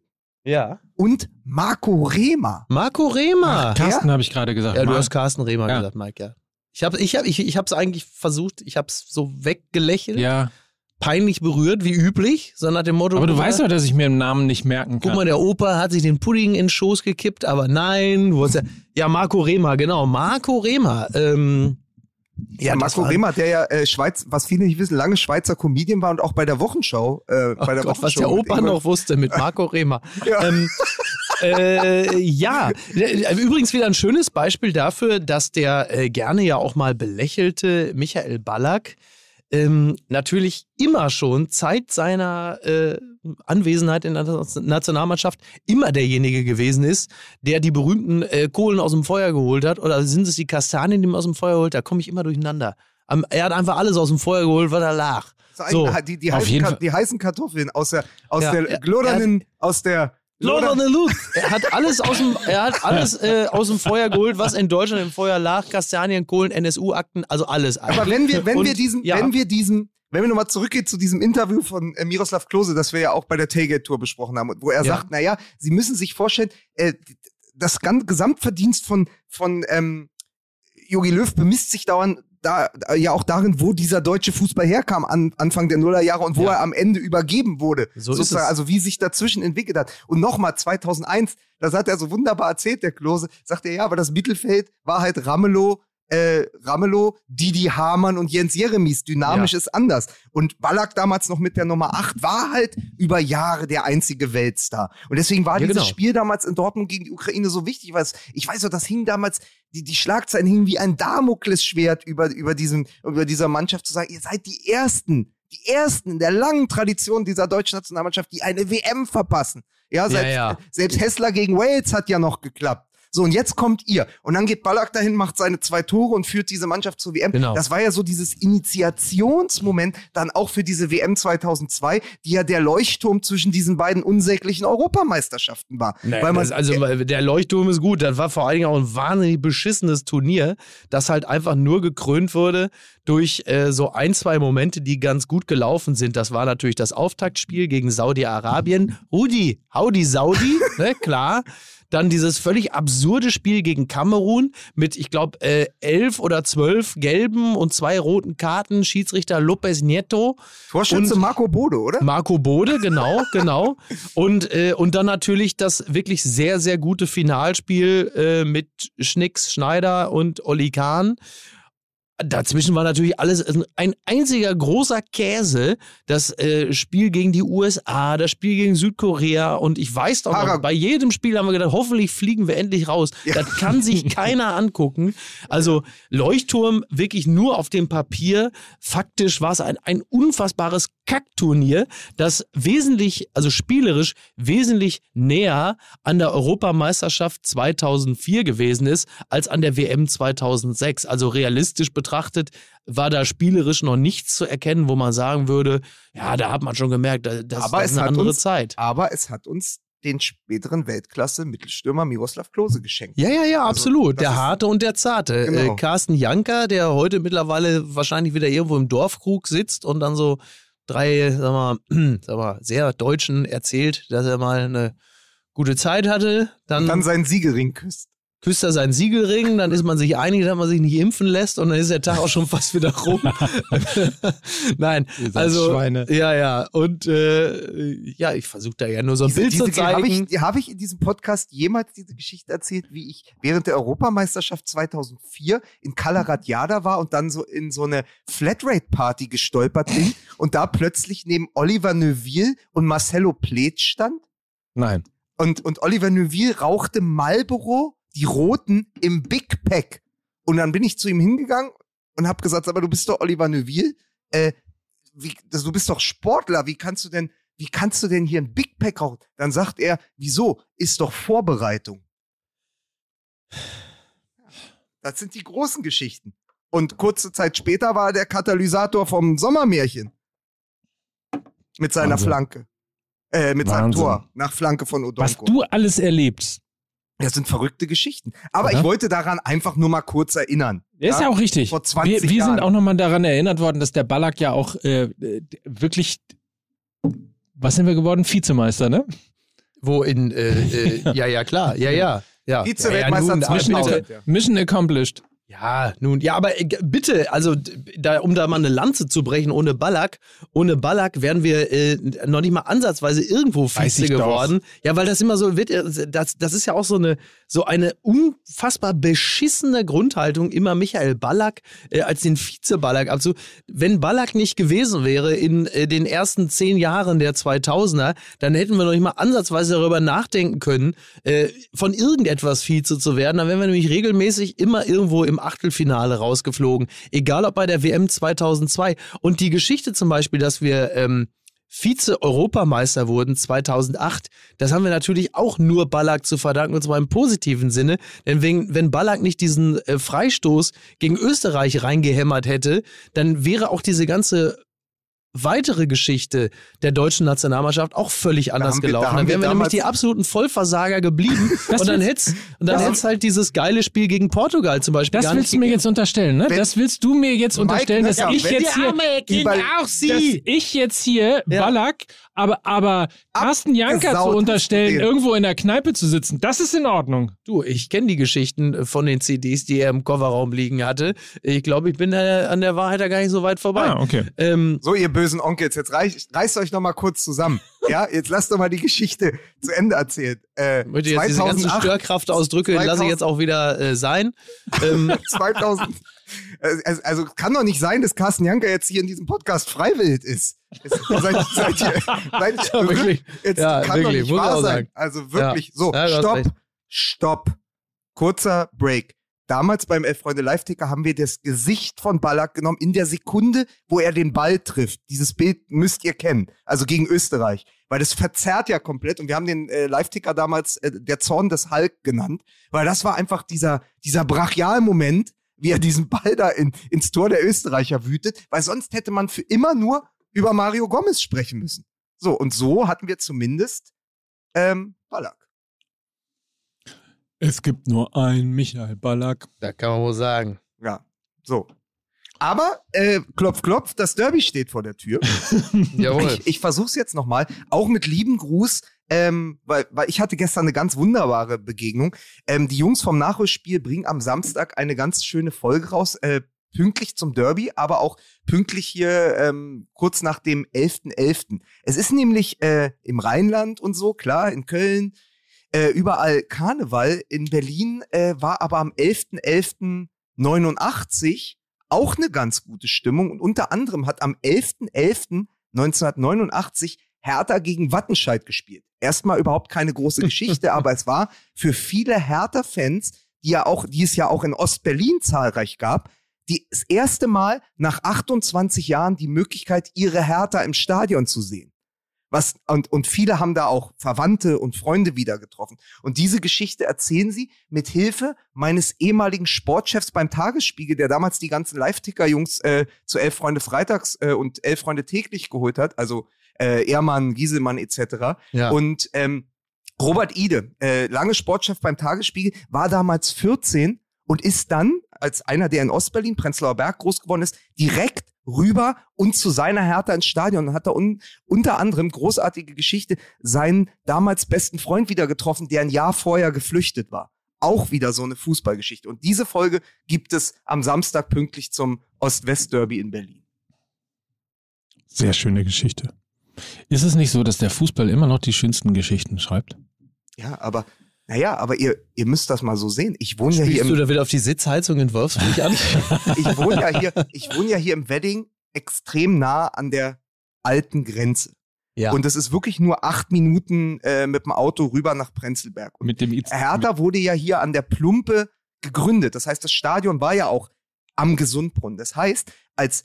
Ja. und Marco Rehmer. Marco Rehmer. Carsten habe ich gerade gesagt. ja, du Mann. hast Carsten Rehmer Ja. gesagt, Mike, ja. Ich habe ich hab, ich, ich hab's eigentlich versucht, ich hab's so weggelächelt, Ja, peinlich berührt, wie üblich, so nach dem Motto. aber du guck weißt doch, dass ich mir den Namen nicht merken Guck kann. mal, der Opa hat sich den Pudding in den Schoß gekippt, aber nein, wo ist er? Ja, Marco Rehmer, genau. Marco Rehmer. Ähm, ja, Marco Rehmer, der ja äh, Schweiz, was viele nicht wissen, lange Schweizer Comedian war und auch bei der Wochenschau, äh, Oh bei der Gott, was Wochenschau der mit Opa noch wusste mit Marco Rehmer. Ja. ähm, äh, ja, übrigens wieder ein schönes Beispiel dafür, dass der äh, gerne ja auch mal belächelte Michael Ballack ähm, natürlich immer schon Zeit seiner äh, Anwesenheit in der Nationalmannschaft immer derjenige gewesen ist, der die berühmten äh, Kohlen aus dem Feuer geholt hat. Oder sind es die Kastanien, die man aus dem Feuer holt? Da komme ich immer durcheinander. Am- Er hat einfach alles aus dem Feuer geholt, was er lag. So, So, die, die, heißen, die heißen Kartoffeln aus der, aus Ja, der er- gloddernden, aus der Lord Luke. [LAUGHS] Er hat alles aus dem, er hat alles äh, aus dem Feuer geholt, was in Deutschland im Feuer lag. Kastanien, Kohlen, NSU-Akten, also alles. Aber wenn wir, wenn Und, wir diesen, ja. wenn wir diesen, wenn wir nochmal zurückgehen zu diesem Interview von äh, Miroslav Klose, das wir ja auch bei der Tailgate-Tour besprochen haben, wo er Ja. sagt, naja, Sie müssen sich vorstellen, äh, das Gesamtverdienst von, von ähm, Jogi Löw bemisst sich dauernd da, da, ja auch darin, wo dieser deutsche Fußball herkam an, Anfang der Nullerjahre und wo Ja. er am Ende übergeben wurde. So sozusagen. Also wie sich dazwischen entwickelt hat. Und nochmal 2001, das hat er so wunderbar erzählt, der Klose, sagt er, ja, aber das Mittelfeld war halt Ramelow, äh, Ramelow, Didi Hamann und Jens Jeremies. Dynamisch ist anders. Und Ballack damals noch mit der Nummer 8 war halt über Jahre der einzige Weltstar. Und deswegen war Ja, dieses genau. Spiel damals in Dortmund gegen die Ukraine so wichtig, weil es, ich weiß noch, das hing damals, die, die Schlagzeilen hingen wie ein Damoklesschwert über, über, diesen, über dieser Mannschaft zu sagen, ihr seid die Ersten, die Ersten in der langen Tradition dieser deutschen Nationalmannschaft, die eine WM verpassen. Ja, selbst, ja. selbst Hessler gegen Wales hat ja noch geklappt. So, und jetzt kommt ihr. Und dann geht Ballack dahin, macht seine zwei Tore und führt diese Mannschaft zur WM. Genau. Das war ja so dieses Initiationsmoment dann auch für diese WM 2002, die ja der Leuchtturm zwischen diesen beiden unsäglichen Europameisterschaften war. Nee, weil man, das, also der Leuchtturm ist gut. Das war vor allen Dingen auch ein wahnsinnig beschissenes Turnier, das halt einfach nur gekrönt wurde durch äh, so ein, zwei Momente, die ganz gut gelaufen sind. Das war natürlich das Auftaktspiel gegen Saudi-Arabien. Rudi, howdy Saudi, [LAUGHS] ne, klar. Dann dieses völlig absurde Spiel gegen Kamerun mit, ich glaube, äh, elf oder zwölf gelben und zwei roten Karten. Schiedsrichter Lopez Nieto. Torschütze und- Marco Bode, oder? Marco Bode, genau, [LAUGHS] genau. Und, äh, und dann natürlich das wirklich sehr, sehr gute Finalspiel äh, mit Schnicks, Schneider und Olli Kahn. Dazwischen war natürlich alles ein einziger großer Käse. Das äh, Spiel gegen die USA, das Spiel gegen Südkorea und ich weiß doch noch, bei jedem Spiel haben wir gedacht, hoffentlich fliegen wir endlich raus. Ja. Das kann sich [LAUGHS] keiner angucken. Also Leuchtturm wirklich nur auf dem Papier. Faktisch war es ein, ein unfassbares Kackturnier, das wesentlich, also spielerisch wesentlich näher an der Europameisterschaft 2004 gewesen ist als an der WM 2006. Also realistisch betrachtet war da spielerisch noch nichts zu erkennen, wo man sagen würde, ja, da hat man schon gemerkt, das, aber das ist eine andere uns, Zeit. Aber es hat uns den späteren Weltklasse-Mittelstürmer Miroslav Klose geschenkt. Ja, ja, ja, also, absolut. Der harte und der zarte. Genau. Äh, Carsten Janker, der heute mittlerweile wahrscheinlich wieder irgendwo im Dorfkrug sitzt und dann so drei, sag mal, [CLEARS THROAT] sag mal, sehr Deutschen erzählt, dass er mal eine gute Zeit hatte. Dann, und dann seinen Siegelring küsst küsst er seinen Siegelring, dann ist man sich einig, dass man sich nicht impfen lässt und dann ist der Tag auch schon fast wieder rum. [LAUGHS] Nein, also Schweine. ja, ja und äh, ja, ich versuche da ja nur so ein diese, Bild diese, zu zeigen. Habe ich, hab ich in diesem Podcast jemals diese Geschichte erzählt, wie ich während der Europameisterschaft 2004 in Kalaratjada war und dann so in so eine Flatrate-Party gestolpert bin [LAUGHS] und da plötzlich neben Oliver Neuville und Marcelo Pletsch stand? Nein. Und, und Oliver Neuville rauchte Marlboro die roten im Big Pack. Und dann bin ich zu ihm hingegangen und habe gesagt, aber du bist doch Oliver Neuville, äh, wie, das, du bist doch Sportler, wie kannst du denn, wie kannst du denn hier ein Big Pack rauchen? Dann sagt er, wieso? Ist doch Vorbereitung. Das sind die großen Geschichten. Und kurze Zeit später war er der Katalysator vom Sommermärchen. Mit seiner Wahnsinn. Flanke. Äh, mit Wahnsinn. seinem Tor nach Flanke von Odonko. Was du alles erlebst. Das sind verrückte Geschichten. Aber Aha. ich wollte daran einfach nur mal kurz erinnern. Ja, ist ja auch richtig. Vor 20 wir, wir sind auch nochmal daran erinnert worden, dass der Ballack ja auch äh, wirklich, was sind wir geworden? Vizemeister, ne? Wo in, äh, äh, [LAUGHS] ja, ja, klar, ja, ja. ja. Vize-Weltmeister ja, ja, Mission, Mission accomplished. Ja, nun, ja, aber äh, bitte, also da, um da mal eine Lanze zu brechen, ohne Ballack, ohne Ballack wären wir äh, noch nicht mal ansatzweise irgendwo Vize geworden. Doch. Ja, weil das immer so wird, äh, das, das ist ja auch so eine, so eine unfassbar beschissene Grundhaltung, immer Michael Ballack äh, als den Vize-Ballack. Also, wenn Ballack nicht gewesen wäre in äh, den ersten zehn Jahren der 2000er, dann hätten wir noch nicht mal ansatzweise darüber nachdenken können, äh, von irgendetwas Vize zu werden. Dann wären wir nämlich regelmäßig immer irgendwo im Achtelfinale rausgeflogen. Egal ob bei der WM 2002. Und die Geschichte zum Beispiel, dass wir ähm, Vize-Europameister wurden 2008, das haben wir natürlich auch nur Ballack zu verdanken, und zwar im positiven Sinne. Denn wenn, wenn Ballack nicht diesen äh, Freistoß gegen Österreich reingehämmert hätte, dann wäre auch diese ganze weitere Geschichte der deutschen Nationalmannschaft auch völlig anders da gelaufen. Wir, da dann wären wir, wir nämlich die absoluten Vollversager geblieben [LAUGHS] und dann hätte und dann halt dieses geile Spiel gegen Portugal zum Beispiel. Das willst du mir jetzt unterstellen, ne? Wenn, das willst du mir jetzt Mike, unterstellen, dass ja, ich jetzt hier, auch sie. dass ich jetzt hier ja. Ballack aber, aber Carsten Janker zu unterstellen, irgendwo in der Kneipe zu sitzen, das ist in Ordnung. Du, ich kenne die Geschichten von den CDs, die er im Kofferraum liegen hatte. Ich glaube, ich bin an der Wahrheit da gar nicht so weit vorbei. Ah, okay. Ähm, so, ihr bösen Onkels, jetzt reicht, reißt euch noch mal kurz zusammen. [LAUGHS] ja, jetzt lasst doch mal die Geschichte zu Ende erzählen. Äh, Möchte jetzt 2008, diese ganzen Störkraftausdrücke lasse ich jetzt auch wieder äh, sein. [LAUGHS] Ähm, 2000 also, also kann doch nicht sein, dass Carsten Janker jetzt hier in diesem Podcast freiwillig ist. Jetzt, seid, seid ihr, seid, [LAUGHS] ja, wirklich. Jetzt ja, kann wirklich, doch nicht wahr sein. Sagen. Also wirklich. Ja. So, ja, stopp, stopp. Kurzer Break. Damals beim Elf-Freunde Live-Ticker haben wir das Gesicht von Ballack genommen in der Sekunde, wo er den Ball trifft. Dieses Bild müsst ihr kennen. Also gegen Österreich. Weil das verzerrt ja komplett. Und wir haben den äh, Live-Ticker damals äh, der Zorn des Hulk genannt. Weil das war einfach dieser, dieser Brachial-Moment, wie er diesen Ball da in, ins Tor der Österreicher wütet, weil sonst hätte man für immer nur über Mario Gomez sprechen müssen. So, und so hatten wir zumindest ähm, Ballack. Es gibt nur einen Michael Ballack. Da kann man wohl sagen. Ja, so. Aber äh, klopf, klopf, das Derby steht vor der Tür. [LAUGHS] Jawohl. Ich, ich versuch's jetzt nochmal, auch mit lieben Gruß ähm, weil, weil ich hatte gestern eine ganz wunderbare Begegnung. Ähm, die Jungs vom Nachholspiel bringen am Samstag eine ganz schöne Folge raus, äh, pünktlich zum Derby, aber auch pünktlich hier ähm, kurz nach dem 11.11. .11. Es ist nämlich äh, im Rheinland und so, klar, in Köln, äh, überall Karneval. In Berlin äh, war aber am 11.11.89 auch eine ganz gute Stimmung. Und unter anderem hat am 11.11.1989 Hertha gegen Wattenscheid gespielt. Erstmal überhaupt keine große Geschichte, [LAUGHS] aber es war für viele Hertha-Fans, die ja auch, die es ja auch in Ostberlin zahlreich gab, die, das erste Mal nach 28 Jahren die Möglichkeit, ihre Hertha im Stadion zu sehen. Was, und, und viele haben da auch Verwandte und Freunde wieder getroffen. Und diese Geschichte erzählen sie mit Hilfe meines ehemaligen Sportchefs beim Tagesspiegel, der damals die ganzen Live-Ticker-Jungs äh, zu Elf Freunde Freitags äh, und Elf Freunde täglich geholt hat. Also äh, Ehrmann, Gieselmann etc. Ja. Und ähm, Robert Ide, äh, lange Sportchef beim Tagesspiegel, war damals 14 und ist dann, als einer, der in Ostberlin, Prenzlauer Berg groß geworden ist, direkt rüber und zu seiner Hertha ins Stadion und hat da un unter anderem großartige Geschichte seinen damals besten Freund wieder getroffen, der ein Jahr vorher geflüchtet war. Auch wieder so eine Fußballgeschichte. Und diese Folge gibt es am Samstag pünktlich zum Ost-West-Derby in Berlin. Sehr schöne Geschichte. Ist es nicht so, dass der Fußball immer noch die schönsten Geschichten schreibt? Ja, aber naja, aber ihr, ihr müsst das mal so sehen. Ich wohne ja hier Spielst im, du da wieder auf die Sitzheizung in Wolfsburg an? [LAUGHS] ich wohne ja hier, ich wohne ja hier im Wedding extrem nah an der alten Grenze. ja. Und es ist wirklich nur acht Minuten äh, mit dem Auto rüber nach Prenzlberg. Und Mit dem IC Hertha wurde ja hier an der Plumpe gegründet. Das heißt, das Stadion war ja auch am Gesundbrunnen. Das heißt, als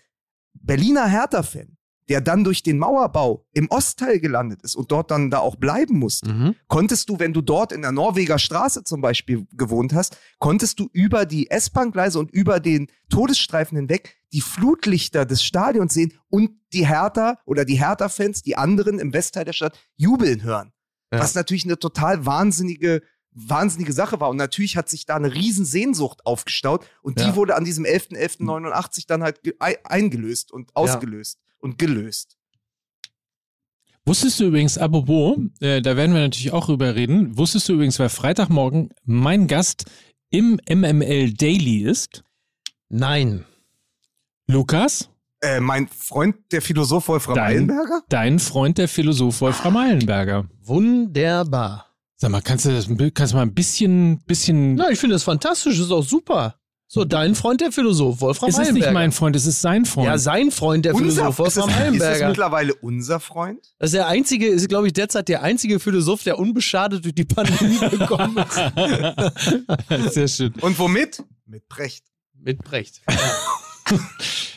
Berliner Hertha-Fan, der dann durch den Mauerbau im Ostteil gelandet ist und dort dann da auch bleiben musste, mhm. konntest du, wenn du dort in der Norweger Straße zum Beispiel gewohnt hast, konntest du über die S-Bahn-Gleise und über den Todesstreifen hinweg die Flutlichter des Stadions sehen und die Hertha oder die Hertha-Fans, die anderen im Westteil der Stadt, jubeln hören. Ja. Was natürlich eine total wahnsinnige, wahnsinnige Sache war. Und natürlich hat sich da eine riesen Sehnsucht aufgestaut und die Ja. wurde an diesem 11.11.89 dann halt ge- ei- eingelöst und ausgelöst und gelöst. Wusstest du übrigens, apropos, äh, da werden wir natürlich auch drüber reden, wusstest du übrigens, wer Freitagmorgen mein Gast im MML Daily ist? Nein. Lukas, Äh, mein Freund, der Philosoph Wolfram Dein- Eilenberger? dein Freund, der Philosoph Wolfram Eilenberger. Wunderbar. Sag mal, kannst du das kannst du mal ein bisschen, bisschen. Na, ich finde das fantastisch, das ist auch super. So, dein Freund, der Philosoph, Wolfram es ist nicht mein Freund, es ist sein Freund. Ja, sein Freund, der Philosoph, ist, es, Wolfram ist es Eilenberger. mittlerweile unser Freund? Das ist der einzige, ist, glaube ich, derzeit der einzige Philosoph, der unbeschadet durch die Pandemie [LAUGHS] gekommen ist. Sehr schön. Und womit? Mit Brecht. Mit Brecht. [LAUGHS]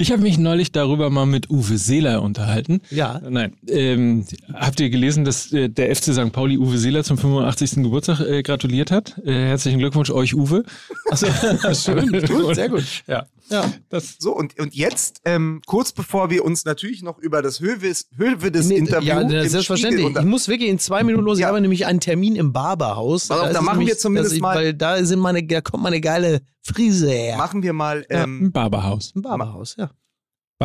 Ich habe mich neulich darüber mal mit Uwe Seeler unterhalten. Ja. Nein. Ähm, habt ihr gelesen, dass äh, der FC St. Pauli Uwe Seeler zum 85. Geburtstag äh, gratuliert hat? Äh, herzlichen Glückwunsch euch, Uwe. Achso, [LAUGHS] schön. Gut, sehr gut. Ja. Ja. Das, So, und, und jetzt, ähm, kurz bevor wir uns natürlich noch über das Höves, Hövedes Nee, Interview ja, im selbstverständlich. Ich muss wirklich in zwei Minuten los. Ich Ja. habe nämlich einen Termin im Barberhaus. Ist da es machen wir nämlich- zumindest dass ich, mal- Weil da, sind meine, da kommt meine geile Frise her. machen wir mal, Ja. ähm, ein Barberhaus. Im Barberhaus, ja.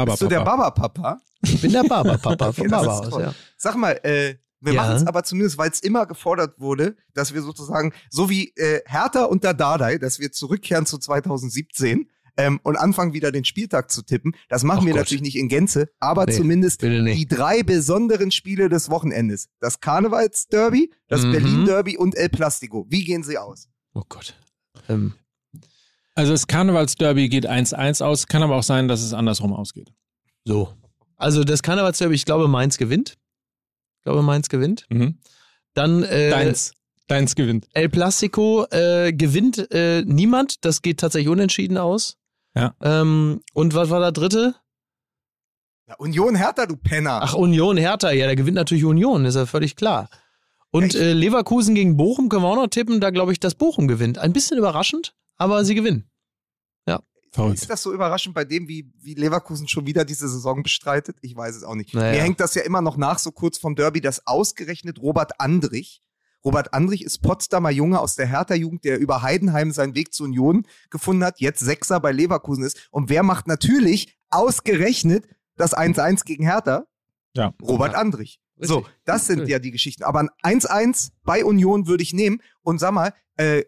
bist du der Barberpapa. Ich bin der Barberpapa vom [LAUGHS] Okay, Barberhaus, ja. Sag mal, äh, wir Ja. machen es aber zumindest, weil es immer gefordert wurde, dass wir sozusagen, so wie äh, Hertha und der Dardai, dass wir zurückkehren zu 2017 ähm, und anfangen wieder den Spieltag zu tippen. Das machen Ach wir Gott. natürlich nicht in Gänze, aber Nee, zumindest die drei besonderen Spiele des Wochenendes. Das Karnevalsderby, das Mhm. Berlin-Derby und El Plastico. Wie gehen sie aus? Oh Gott. Ähm, Also das Karnevalsderby geht 1-1 aus, kann aber auch sein, dass es andersrum ausgeht. so. Also das Karnevalsderby, ich glaube, Mainz gewinnt. Ich glaube, Mainz gewinnt. Mhm. Dann äh, Deins. Deins gewinnt. El Plastico äh, gewinnt äh, niemand. Das geht tatsächlich unentschieden aus. Ja. Ähm, und was war der dritte? Ja, Union Hertha, du Penner. Ach, Union Hertha. Ja, da gewinnt natürlich Union, ist ja völlig klar. Und Ja, äh, Leverkusen gegen Bochum können wir auch noch tippen. Da glaube ich, dass Bochum gewinnt. Ein bisschen überraschend, aber sie gewinnen. Verrückt. Ist das so überraschend bei dem, wie, wie Leverkusen schon wieder diese Saison bestreitet? Ich weiß es auch nicht. Naja. Mir hängt das ja immer noch nach, so kurz vom Derby, dass ausgerechnet Robert Andrich, Robert Andrich ist Potsdamer Junge aus der Hertha-Jugend, der über Heidenheim seinen Weg zur Union gefunden hat, jetzt Sechser bei Leverkusen ist. Und wer macht natürlich ausgerechnet das 1-1 gegen Hertha? Ja. Robert Andrich. So, das sind ja die Geschichten. Aber ein 1-1 bei Union würde ich nehmen. Und sag mal, äh,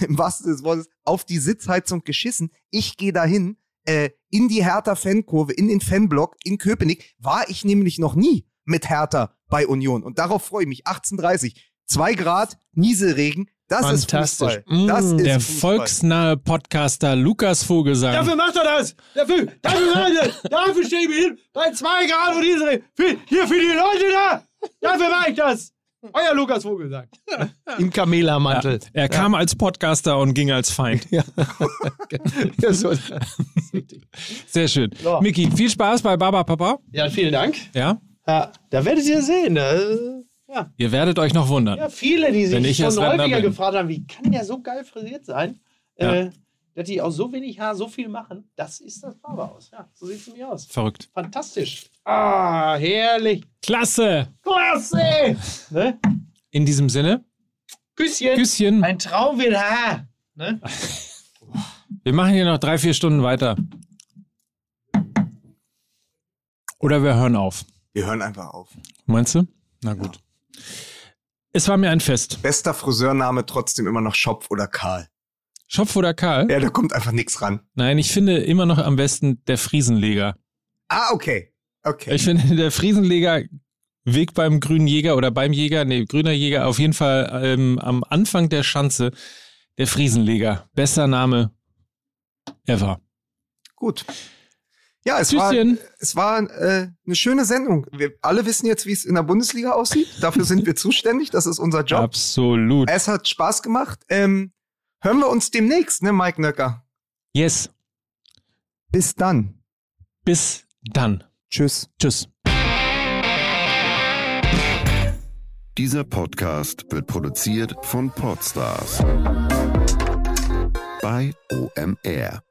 im wahrsten Sinne des Wortes, auf die Sitzheizung geschissen. Ich gehe dahin, äh, in die Hertha-Fankurve, in den Fanblock in Köpenick. War ich nämlich noch nie mit Hertha bei Union. Und darauf freue ich mich. 18.30 Zwei Grad, Nieselregen, das Fantastisch. ist Fußball. Das Mm, ist Der Fußball. volksnahe Podcaster Lukas Vogelsang. Dafür macht er das! Dafür, dafür macht das! Dafür stehe ich mir hin! Bei zwei Grad und diese für, Hier für die Leute da! Dafür mache ich das! Euer Lukas Vogelsang. Im Kamelermantel. Er kam als Podcaster und ging als Feind. Ja. [LAUGHS] Sehr schön. So. Miki, viel Spaß bei Baba Papa. Ja, vielen Dank. Ja, Ja, da werdet ihr sehen. Ja, ihr werdet euch noch wundern. ja viele, die sich ich schon häufiger bin. gefragt haben, wie kann der so geil frisiert sein? Ja. Äh, dass die aus so wenig Haar so viel machen. Das ist das Barberhaus. Ja, so sieht es nämlich aus. Verrückt. Fantastisch. Ah, herrlich. Klasse. Klasse! [LAUGHS] Ne? In diesem Sinne, Küsschen. Küsschen. Ein Traum wird Haar. Ne? [LAUGHS] Wir machen hier noch drei, vier Stunden weiter. Oder wir hören auf. Wir hören einfach auf. Meinst du? Na gut. Es war mir ein Fest. Bester Friseurname trotzdem immer noch Schopf oder Karl. Schopf oder Karl? Ja, da kommt einfach nichts ran. Nein, ich finde immer noch am besten der Friesenleger. Ah, okay. Okay. Ich finde der Friesenleger Weg beim grünen Jäger oder beim Jäger, nee, grüner Jäger, auf jeden Fall ähm, am Anfang der Schanze der Friesenleger. Bester Name ever. Gut. Ja, es war, Tschüsschen. es war äh, eine schöne Sendung. Wir alle wissen jetzt, wie es in der Bundesliga aussieht. Dafür sind wir [LAUGHS] zuständig. Das ist unser Job. Absolut. Es hat Spaß gemacht. Ähm, hören wir uns demnächst, ne, Mike Nöcker? Yes. Bis dann. Bis dann. Tschüss. Tschüss. Dieser Podcast wird produziert von Podstars bei OMR.